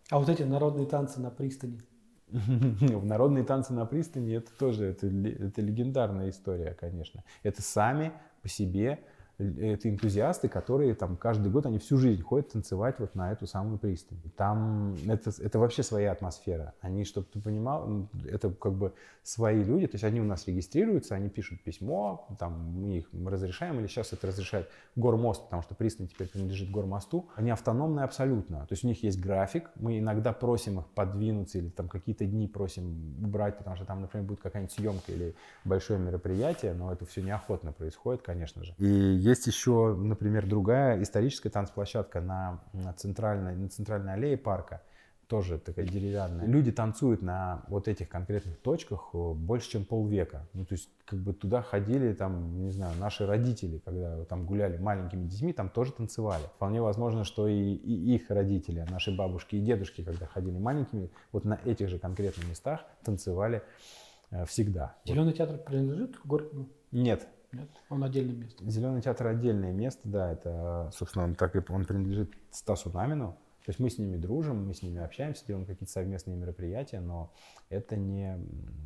А вот эти народные танцы на пристани. В народные танцы на пристани это тоже это, это легендарная история, конечно. Это сами по себе это энтузиасты, которые там каждый год, они всю жизнь ходят танцевать вот на эту самую пристань. Там это, это вообще своя атмосфера. Они, чтобы ты понимал, это как бы свои люди, то есть они у нас регистрируются, они пишут письмо, там мы их разрешаем, или сейчас это разрешает Гормост, потому что пристань теперь принадлежит Гормосту. Они автономные абсолютно, то есть у них есть график, мы иногда просим их подвинуться или там какие-то дни просим убрать, потому что там, например, будет какая-нибудь съемка или большое мероприятие, но это все неохотно происходит, конечно же. И есть еще, например, другая историческая танцплощадка на, на, центральной, на центральной аллее парка, тоже такая деревянная. Люди танцуют на вот этих конкретных точках э, больше, чем полвека. Ну, то есть, как бы туда ходили, там, не знаю, наши родители, когда там гуляли маленькими детьми, там тоже танцевали. Вполне возможно, что и, и их родители, наши бабушки и дедушки, когда ходили маленькими, вот на этих же конкретных местах танцевали э, всегда. Вот. Зеленый театр принадлежит Горькому? Нет, Нет, он отдельное место. Зеленый театр отдельное место, да, это, собственно, он, так и, он принадлежит Стасу Намину. То есть мы с ними дружим, мы с ними общаемся, делаем какие-то совместные мероприятия, но это не,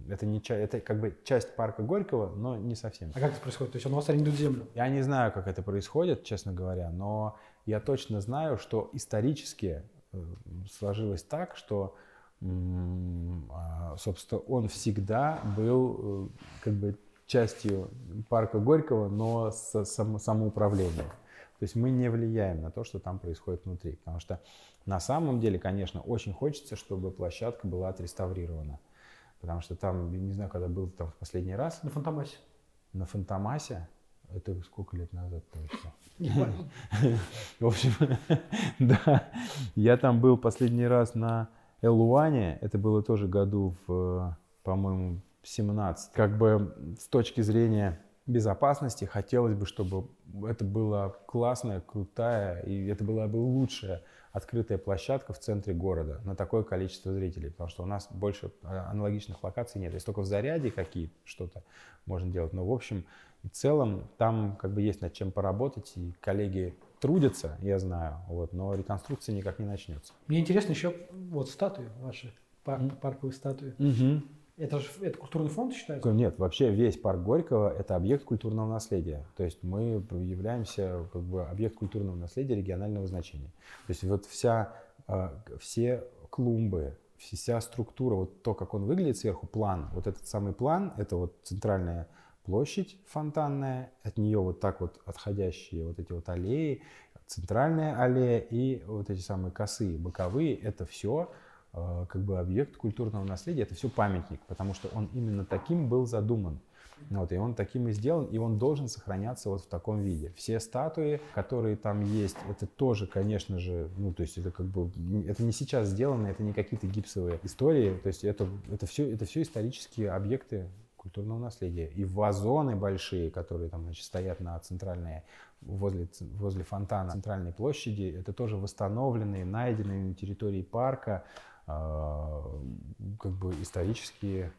это не это как бы часть парка Горького, но не совсем. А как это происходит? То есть он у вас арендует землю? Я не знаю, как это происходит, честно говоря, но я точно знаю, что исторически э, сложилось так, что, а, собственно, он всегда был э, как бы частью парка Горького, но с само- самоуправлением. То есть мы не влияем на то, что там происходит внутри. Потому что на самом деле, конечно, очень хочется, чтобы площадка была отреставрирована. Потому что там, я не знаю, когда был там в последний раз, На Фантомасе. на Фантомасе, это сколько лет назад точно. В общем, да, я там был последний раз на Элуане, это было тоже году в, по-моему, 17. Как бы с точки зрения безопасности хотелось бы, чтобы это была классная, крутая, и это была бы лучшая открытая площадка в центре города на такое количество зрителей, потому что у нас больше а, аналогичных локаций нет. Есть только в Заряде какие что-то можно делать, но в общем и целом там как бы есть над чем поработать, и коллеги трудятся, я знаю, вот, но реконструкция никак не начнется. Мне интересно еще вот статуи ваши, пар- парковые статуи. Это же это культурный фонд считается? Нет, вообще весь парк Горького – это объект культурного наследия. То есть мы являемся как бы объект культурного наследия регионального значения. То есть вот вся, э, все клумбы, вся структура, вот то, как он выглядит сверху, план, вот этот самый план, это вот центральная площадь фонтанная, от нее вот так вот отходящие вот эти вот аллеи, центральная аллея и вот эти самые косые, боковые, это все как бы объект культурного наследия, это все памятник, потому что он именно таким был задуман. Вот, и он таким и сделан, и он должен сохраняться вот в таком виде. Все статуи, которые там есть, это тоже, конечно же, ну, то есть это как бы, это не сейчас сделано, это не какие-то гипсовые истории, то есть это, это, все, это все исторические объекты культурного наследия. И вазоны большие, которые там, значит, стоят на центральной, возле, возле фонтана центральной площади, это тоже восстановленные, найденные на территории парка э, как бы исторические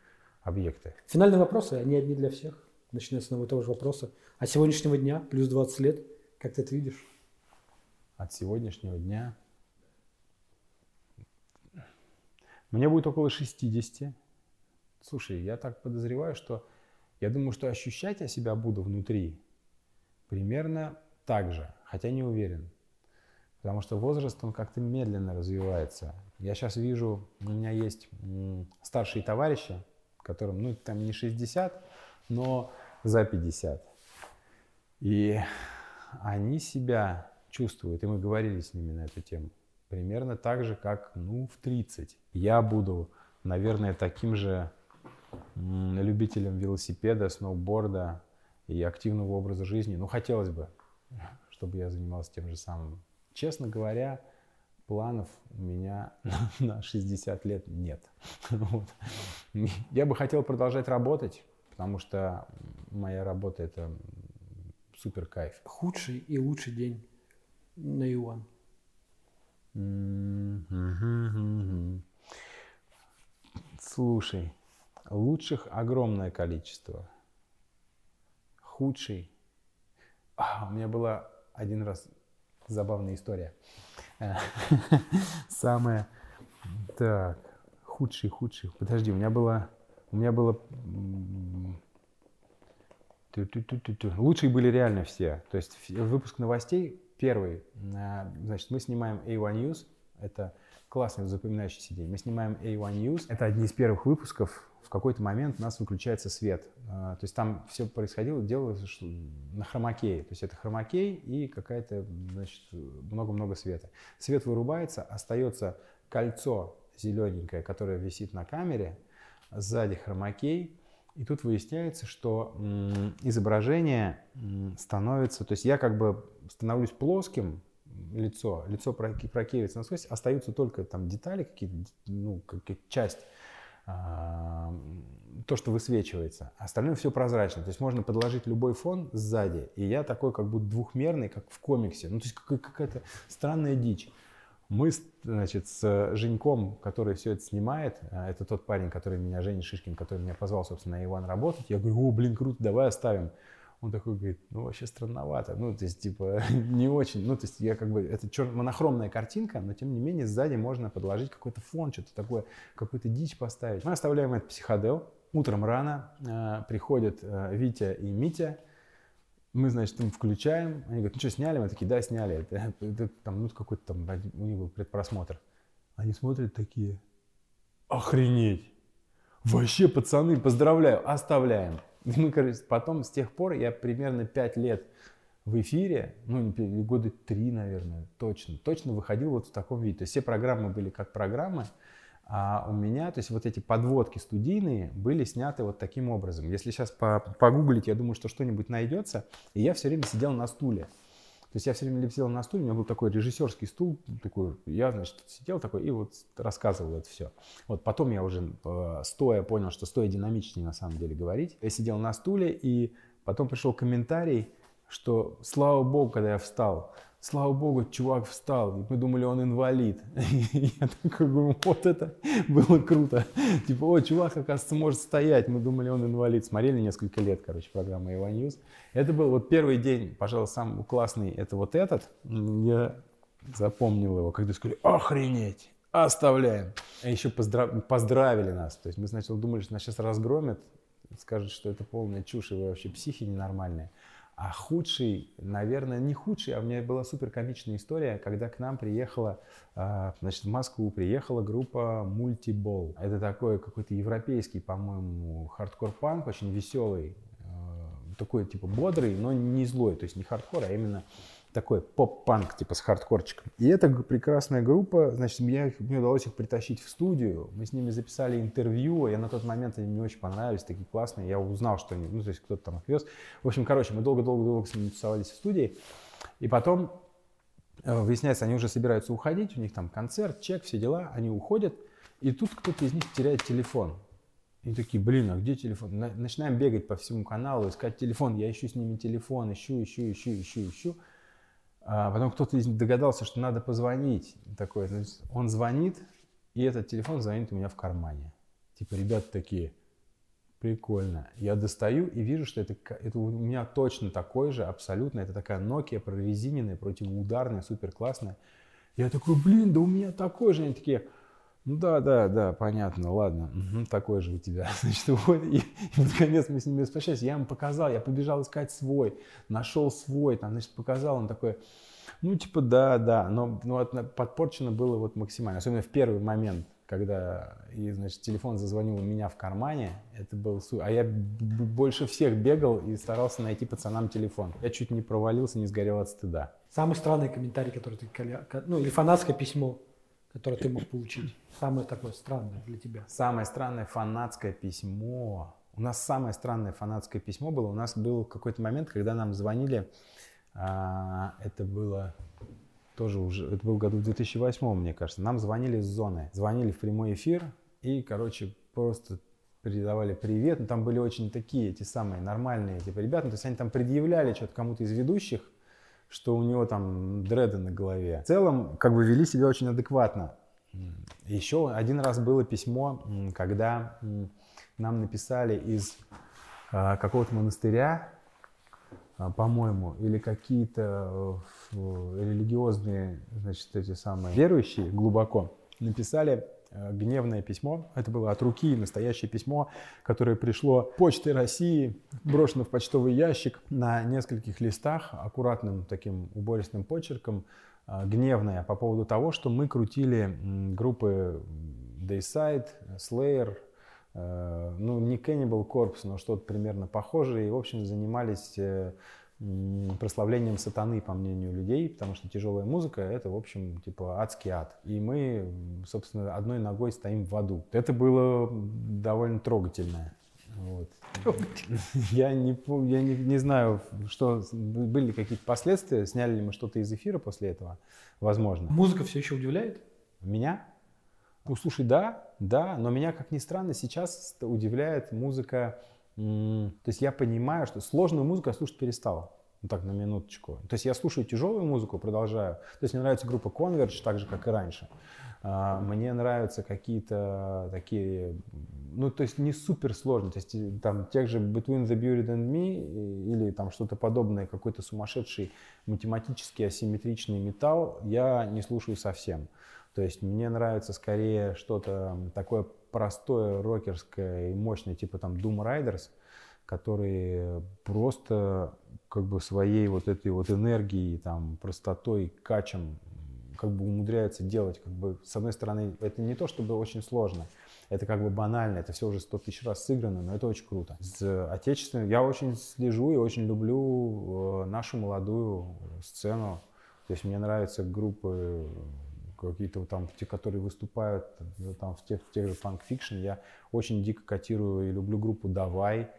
объекты. Финальные вопросы, они одни для всех. Начиная с одного и того же вопроса. А сегодняшнего дня, плюс 20 лет, как ты это видишь? От сегодняшнего дня мне будет около 60. Слушай, я так подозреваю, что я думаю, что ощущать я себя буду внутри примерно так же, хотя не уверен. Потому что возраст, он как-то медленно развивается. Я сейчас вижу, у меня есть старшие товарищи, которым, ну, там не 60, но за 50. И они себя чувствуют, и мы говорили с ними на эту тему, примерно так же, как, ну, в 30. Я буду, наверное, таким же любителем велосипеда, сноуборда и активного образа жизни. Ну, хотелось бы, чтобы я занимался тем же самым. Честно говоря, планов у меня на 60 лет нет. Вот. Я бы хотел продолжать работать, потому что моя работа это супер кайф. Худший и лучший день на Иван. Слушай, Лучших огромное количество. Худший. А, у меня была один раз забавная история. Самое... Так, худший, худший. Подожди, у меня было... У меня было... Лучшие были реально все. То есть выпуск новостей первый. А, значит, мы снимаем A1 News. Это классный запоминающийся день. Мы снимаем A1 News. Это одни из первых выпусков в какой-то момент у нас выключается свет. А, то есть там все происходило, делалось на хромакее. То есть это хромакей и какая-то, значит, много-много света. Свет вырубается, остается кольцо зелененькое, которое висит на камере, сзади хромакей, и тут выясняется, что изображение становится, то есть я как бы становлюсь плоским, лицо, лицо прокеивается насквозь, остаются только там детали, какие-то, ну, как часть то, что высвечивается. Остальное все прозрачно. То есть можно подложить любой фон сзади, и я такой как будто двухмерный, как в комиксе. Ну, то есть какая-то странная дичь. Мы, значит, с Женьком, который все это снимает, а, это тот парень, который меня, Женя Шишкин, который меня позвал, собственно, на Иван работать, я говорю, о, блин, круто, давай оставим. Он такой говорит, ну вообще странновато, ну то есть типа не очень, ну то есть я как бы, это чер... монохромная картинка, но тем не менее сзади можно подложить какой-то фон, что-то такое, какую-то дичь поставить. Мы оставляем этот психодел, утром рано э, приходят э, Витя и Митя, мы, значит, им включаем, они говорят, ну что, сняли? Мы такие, да, сняли, это, это, там, ну какой-то там, у них был предпросмотр. Они смотрят такие, охренеть, вообще, пацаны, поздравляю, оставляем. Ну, короче, потом с тех пор я примерно 5 лет в эфире, ну, года три, наверное, точно, точно выходил вот в таком виде. То есть все программы были как программы, а у меня, то есть вот эти подводки студийные были сняты вот таким образом. Если сейчас погуглить, я думаю, что что-нибудь найдется. И я все время сидел на стуле. То есть я все время сидел на стуле, у меня был такой режиссерский стул, такой, я, значит, сидел такой и вот рассказывал это все. Вот потом я уже э, стоя понял, что стоя динамичнее на самом деле говорить. Я сидел на стуле, и потом пришел комментарий, что слава богу, когда я встал, слава богу, чувак встал. И мы думали, он инвалид. И я такой говорю, вот это было круто. Типа, о, чувак, оказывается, может стоять. Мы думали, он инвалид. Смотрели несколько лет, короче, программа Ива News. Это был вот первый день, пожалуй, самый классный, это вот этот. Я запомнил его, когда сказали, охренеть, оставляем. А еще поздрав... поздравили нас. То есть мы сначала думали, что нас сейчас разгромят, скажут, что это полная чушь, и вы вообще психи ненормальные. А худший, наверное, не худший, а у меня была супер комичная история, когда к нам приехала, а, значит, в Москву приехала группа Multiball. Это такой какой-то европейский, по-моему, хардкор-панк, очень веселый, а, такой типа бодрый, но не злой, то есть не хардкор, а именно такой поп-панк, типа с хардкорчиком. И эта прекрасная группа, значит, мне, мне удалось их притащить в студию. Мы с ними записали интервью. Я на тот момент они мне очень понравились, такие классные. Я узнал, что они, ну, то есть кто-то там их вез. В общем, короче, мы долго-долго-долго с ними тусовались в студии. И потом э, выясняется, они уже собираются уходить, у них там концерт, чек, все дела, они уходят. И тут кто-то из них теряет телефон. И такие, блин, а где телефон? Начинаем бегать по всему каналу, искать телефон. Я ищу с ними телефон, ищу, ищу, ищу, ищу, ищу. А потом кто-то догадался, что надо позвонить. Такой, значит, он звонит, и этот телефон звонит у меня в кармане. Типа, ребята такие, прикольно. Я достаю и вижу, что это, это у меня точно такой же, абсолютно. Это такая Nokia прорезиненная, противоударная, супер классная. Я такой, блин, да у меня такой же. Они такие, да, да, да, понятно, ладно, угу, такой же у тебя. Значит, вот, и, и наконец мы с ними распрощались. Я ему показал, я побежал искать свой, нашел свой, там, значит, показал, он такой, ну, типа, да, да, но ну, вот, подпорчено было вот максимально, особенно в первый момент, когда, и, значит, телефон зазвонил у меня в кармане, это был, а я больше всех бегал и старался найти пацанам телефон. Я чуть не провалился, не сгорел от стыда. Самый странный комментарий, который ты, ну, или фанатское письмо, которое ты мог получить? Самое такое странное для тебя. Самое странное фанатское письмо. У нас самое странное фанатское письмо было. У нас был какой-то момент, когда нам звонили. А, это было тоже уже, это был году в 2008, мне кажется. Нам звонили с зоны. Звонили в прямой эфир и, короче, просто передавали привет. Ну, там были очень такие, эти самые нормальные типа ребята. Ну, то есть они там предъявляли что-то кому-то из ведущих, что у него там дреды на голове. В целом, как бы вели себя очень адекватно. Еще один раз было письмо, когда нам написали из а, какого-то монастыря, а, по-моему, или какие-то э, религиозные, значит, эти самые верующие глубоко написали гневное письмо. Это было от руки, настоящее письмо, которое пришло почтой России, брошено в почтовый ящик на нескольких листах, аккуратным таким убористым почерком, э, гневное по поводу того, что мы крутили группы Dayside, Slayer, э, ну не Cannibal Corpse, но что-то примерно похожее, и в общем занимались прославлением сатаны, по мнению людей, потому что тяжелая музыка — это, в общем, типа адский ад. И мы, собственно, одной ногой стоим в аду. Это было довольно трогательно. Вот. Я, не, я не, не знаю, что были какие-то последствия, сняли ли мы что-то из эфира после этого, возможно. Музыка все еще удивляет? Меня? Ну, слушай, да, да, но меня, как ни странно, сейчас удивляет музыка то есть я понимаю, что сложную музыку я слушать перестал. Ну так, на минуточку. То есть я слушаю тяжелую музыку, продолжаю. То есть мне нравится группа Converge, так же, как и раньше. А, мне нравятся какие-то такие, ну, то есть не супер сложные. То есть там тех же Between the Buried and Me или там что-то подобное, какой-то сумасшедший математически асимметричный металл я не слушаю совсем. То есть мне нравится скорее что-то такое простое, рокерское и мощное, типа там Doom Riders, которые просто как бы своей вот этой вот энергией, там, простотой, качем как бы умудряются делать, как бы, с одной стороны, это не то, чтобы очень сложно, это как бы банально, это все уже сто тысяч раз сыграно, но это очень круто. С отечественным я очень слежу и очень люблю э, нашу молодую сцену, то есть мне нравятся группы какие-то там, те, которые выступают э, там в тех, в тех же Funk Fiction, я очень дико котирую и люблю группу «Давай»,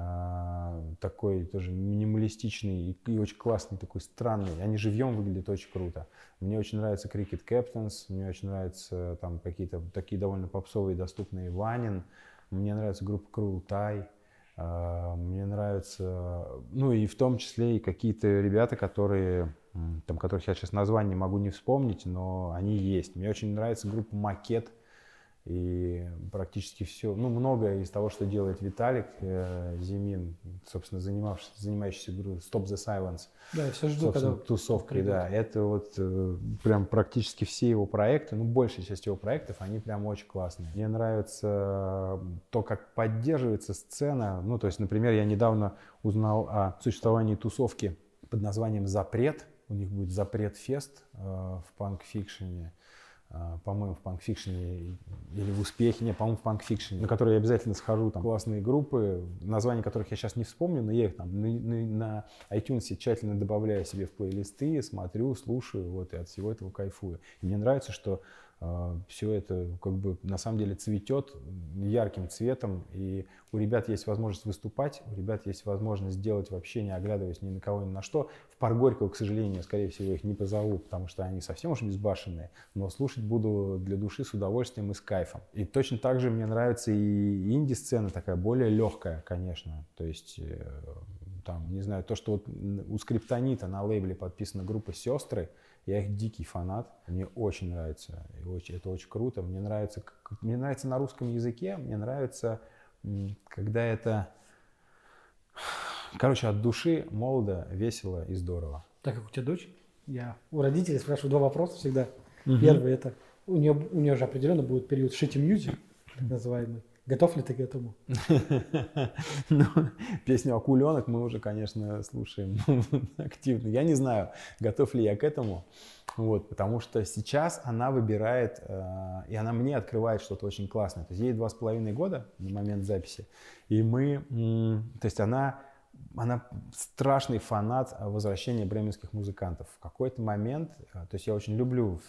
а, такой тоже минималистичный и, и очень классный, такой странный. Они живьем выглядят очень круто. Мне очень нравится Cricket Captains, мне очень нравятся там какие-то такие довольно попсовые доступные Ванин. Мне нравится группа Cruel Tie. А, мне нравится, ну и в том числе и какие-то ребята, которые там, которых я сейчас название могу не вспомнить, но они есть. Мне очень нравится группа Макет. И практически все, ну, многое из того, что делает Виталик э, Зимин, собственно, занимавшийся, занимающийся группой Stop the Silence. Да, я все жду, когда тусовкой, да. Это вот э, прям практически все его проекты, ну, большая часть его проектов, они прям очень классные. Мне нравится то, как поддерживается сцена. Ну, то есть, например, я недавно узнал о существовании тусовки под названием «Запрет». У них будет «Запрет-фест» э, в панк-фикшене. А, по-моему, в панкфикшене или в успехе, не, по-моему, в панкфикшене, на которые я обязательно схожу, там классные группы, названия которых я сейчас не вспомню, но я их там на, на, iTunes тщательно добавляю себе в плейлисты, смотрю, слушаю, вот, и от всего этого кайфую. И мне нравится, что все это как бы на самом деле цветет ярким цветом, и у ребят есть возможность выступать, у ребят есть возможность сделать вообще не оглядываясь ни на кого, ни на что. В пар Горького, к сожалению, скорее всего, их не позову, потому что они совсем уж безбашенные, но слушать буду для души с удовольствием и с кайфом. И точно так же мне нравится и инди-сцена такая, более легкая, конечно, то есть э, там, не знаю, то, что вот у Скриптонита на лейбле подписана группа «Сестры», я их дикий фанат. Мне очень нравится. И очень, это очень круто. Мне нравится, мне нравится на русском языке. Мне нравится, когда это, короче, от души, молодо, весело и здорово. Так как у тебя дочь, я у родителей спрашиваю два вопроса всегда. Угу. Первый это у нее, у нее же определенно будет период шити мьюзик, так называемый. Готов ли ты к этому? ну, песню «Акуленок» мы уже, конечно, слушаем активно. Я не знаю, готов ли я к этому, вот, потому что сейчас она выбирает, э, и она мне открывает что-то очень классное. То есть ей два с половиной года на момент записи, и мы, то есть она она страшный фанат возвращения бременских музыкантов. В какой-то момент, э, то есть я очень люблю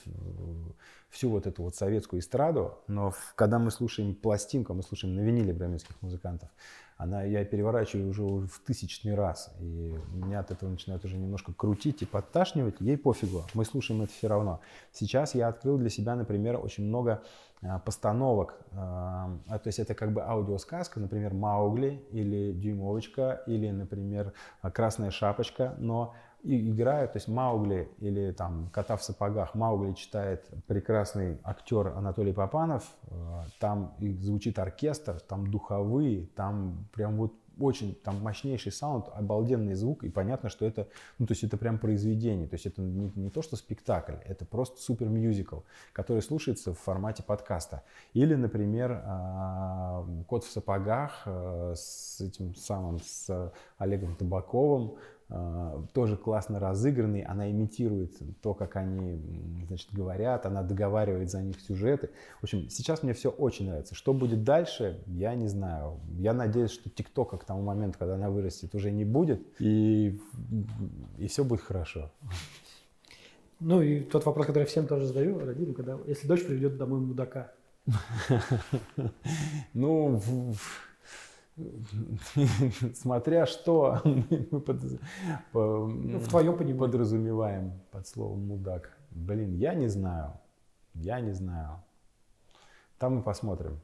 всю вот эту вот советскую эстраду, но когда мы слушаем пластинку, мы слушаем на виниле бременских музыкантов, она, я переворачиваю уже в тысячный раз, и меня от этого начинает уже немножко крутить и подташнивать, ей пофигу, мы слушаем это все равно. Сейчас я открыл для себя, например, очень много а, постановок, а, то есть это как бы аудиосказка, например, «Маугли» или «Дюймовочка» или, например, «Красная шапочка», но играют, то есть Маугли или там Кота в сапогах, Маугли читает прекрасный актер Анатолий Попанов, э, там звучит оркестр, там духовые, там прям вот очень там мощнейший саунд, обалденный звук, и понятно, что это, ну, то есть это прям произведение, то есть это не, не то, что спектакль, это просто супер мюзикл, который слушается в формате подкаста. Или, например, а, «Кот в сапогах» э, с этим самым, с Олегом Табаковым, тоже классно разыгранный, она имитирует то, как они значит, говорят, она договаривает за них сюжеты. В общем, сейчас мне все очень нравится. Что будет дальше, я не знаю. Я надеюсь, что ТикТока к тому моменту, когда она вырастет, уже не будет, и, и все будет хорошо. Ну и тот вопрос, который я всем тоже задаю родителям, когда если дочь приведет домой мудака. Ну, Смотря что мы под, по, ну, в твоем понимании. подразумеваем под словом мудак. Блин, я не знаю. Я не знаю. Там мы посмотрим.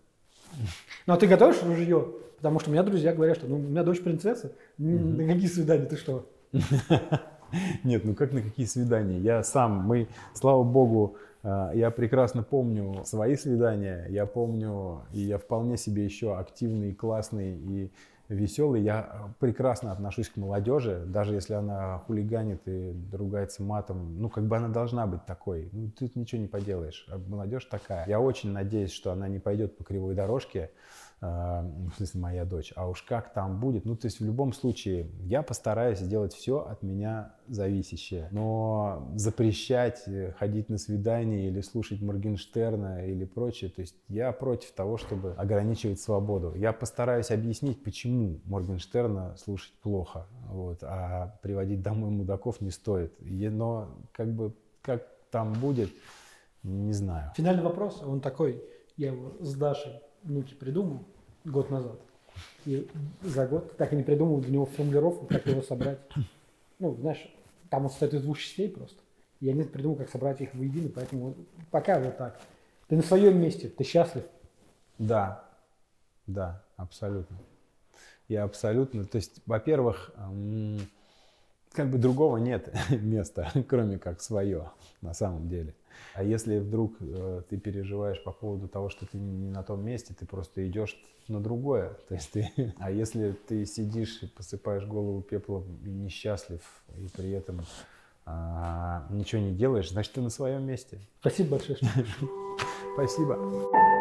Ну а ты готовишь ружье? Потому что у меня друзья говорят, что ну, у меня дочь принцесса. Mm-hmm. На какие свидания ты что? Нет, ну как на какие свидания? Я сам, мы, слава богу, а, я прекрасно помню свои свидания, я помню, и я вполне себе еще активный, классный и веселый. Я прекрасно отношусь к молодежи, даже если она хулиганит и ругается матом. Ну, как бы она должна быть такой. Ну, тут ничего не поделаешь. Молодежь такая. Я очень надеюсь, что она не пойдет по кривой дорожке. А, в смысле моя дочь, а уж как там будет. Ну, то есть в любом случае я постараюсь сделать все от меня зависящее. Но запрещать э, ходить на свидание или слушать Моргенштерна или прочее, то есть я против того, чтобы ограничивать свободу. Я постараюсь объяснить, почему Моргенштерна слушать плохо, вот, а приводить домой мудаков не стоит. Но как бы как там будет, не знаю. Финальный вопрос, он такой, я его с Дашей внуки придумал год назад. И за год так и не придумал для него формулировку, как его собрать. Ну, знаешь, там он состоит из двух частей просто. Я не придумал, как собрать их воедино, поэтому пока вот так. Ты на своем месте, ты счастлив? Да, да, абсолютно. Я абсолютно, то есть, во-первых, как бы другого нет места, кроме как свое, на самом деле. А если вдруг э, ты переживаешь по поводу того, что ты не на том месте, ты просто идешь на другое. То есть ты, а если ты сидишь и посыпаешь голову пеплом и несчастлив, и при этом а, ничего не делаешь, значит ты на своем месте. Спасибо большое. Спасибо.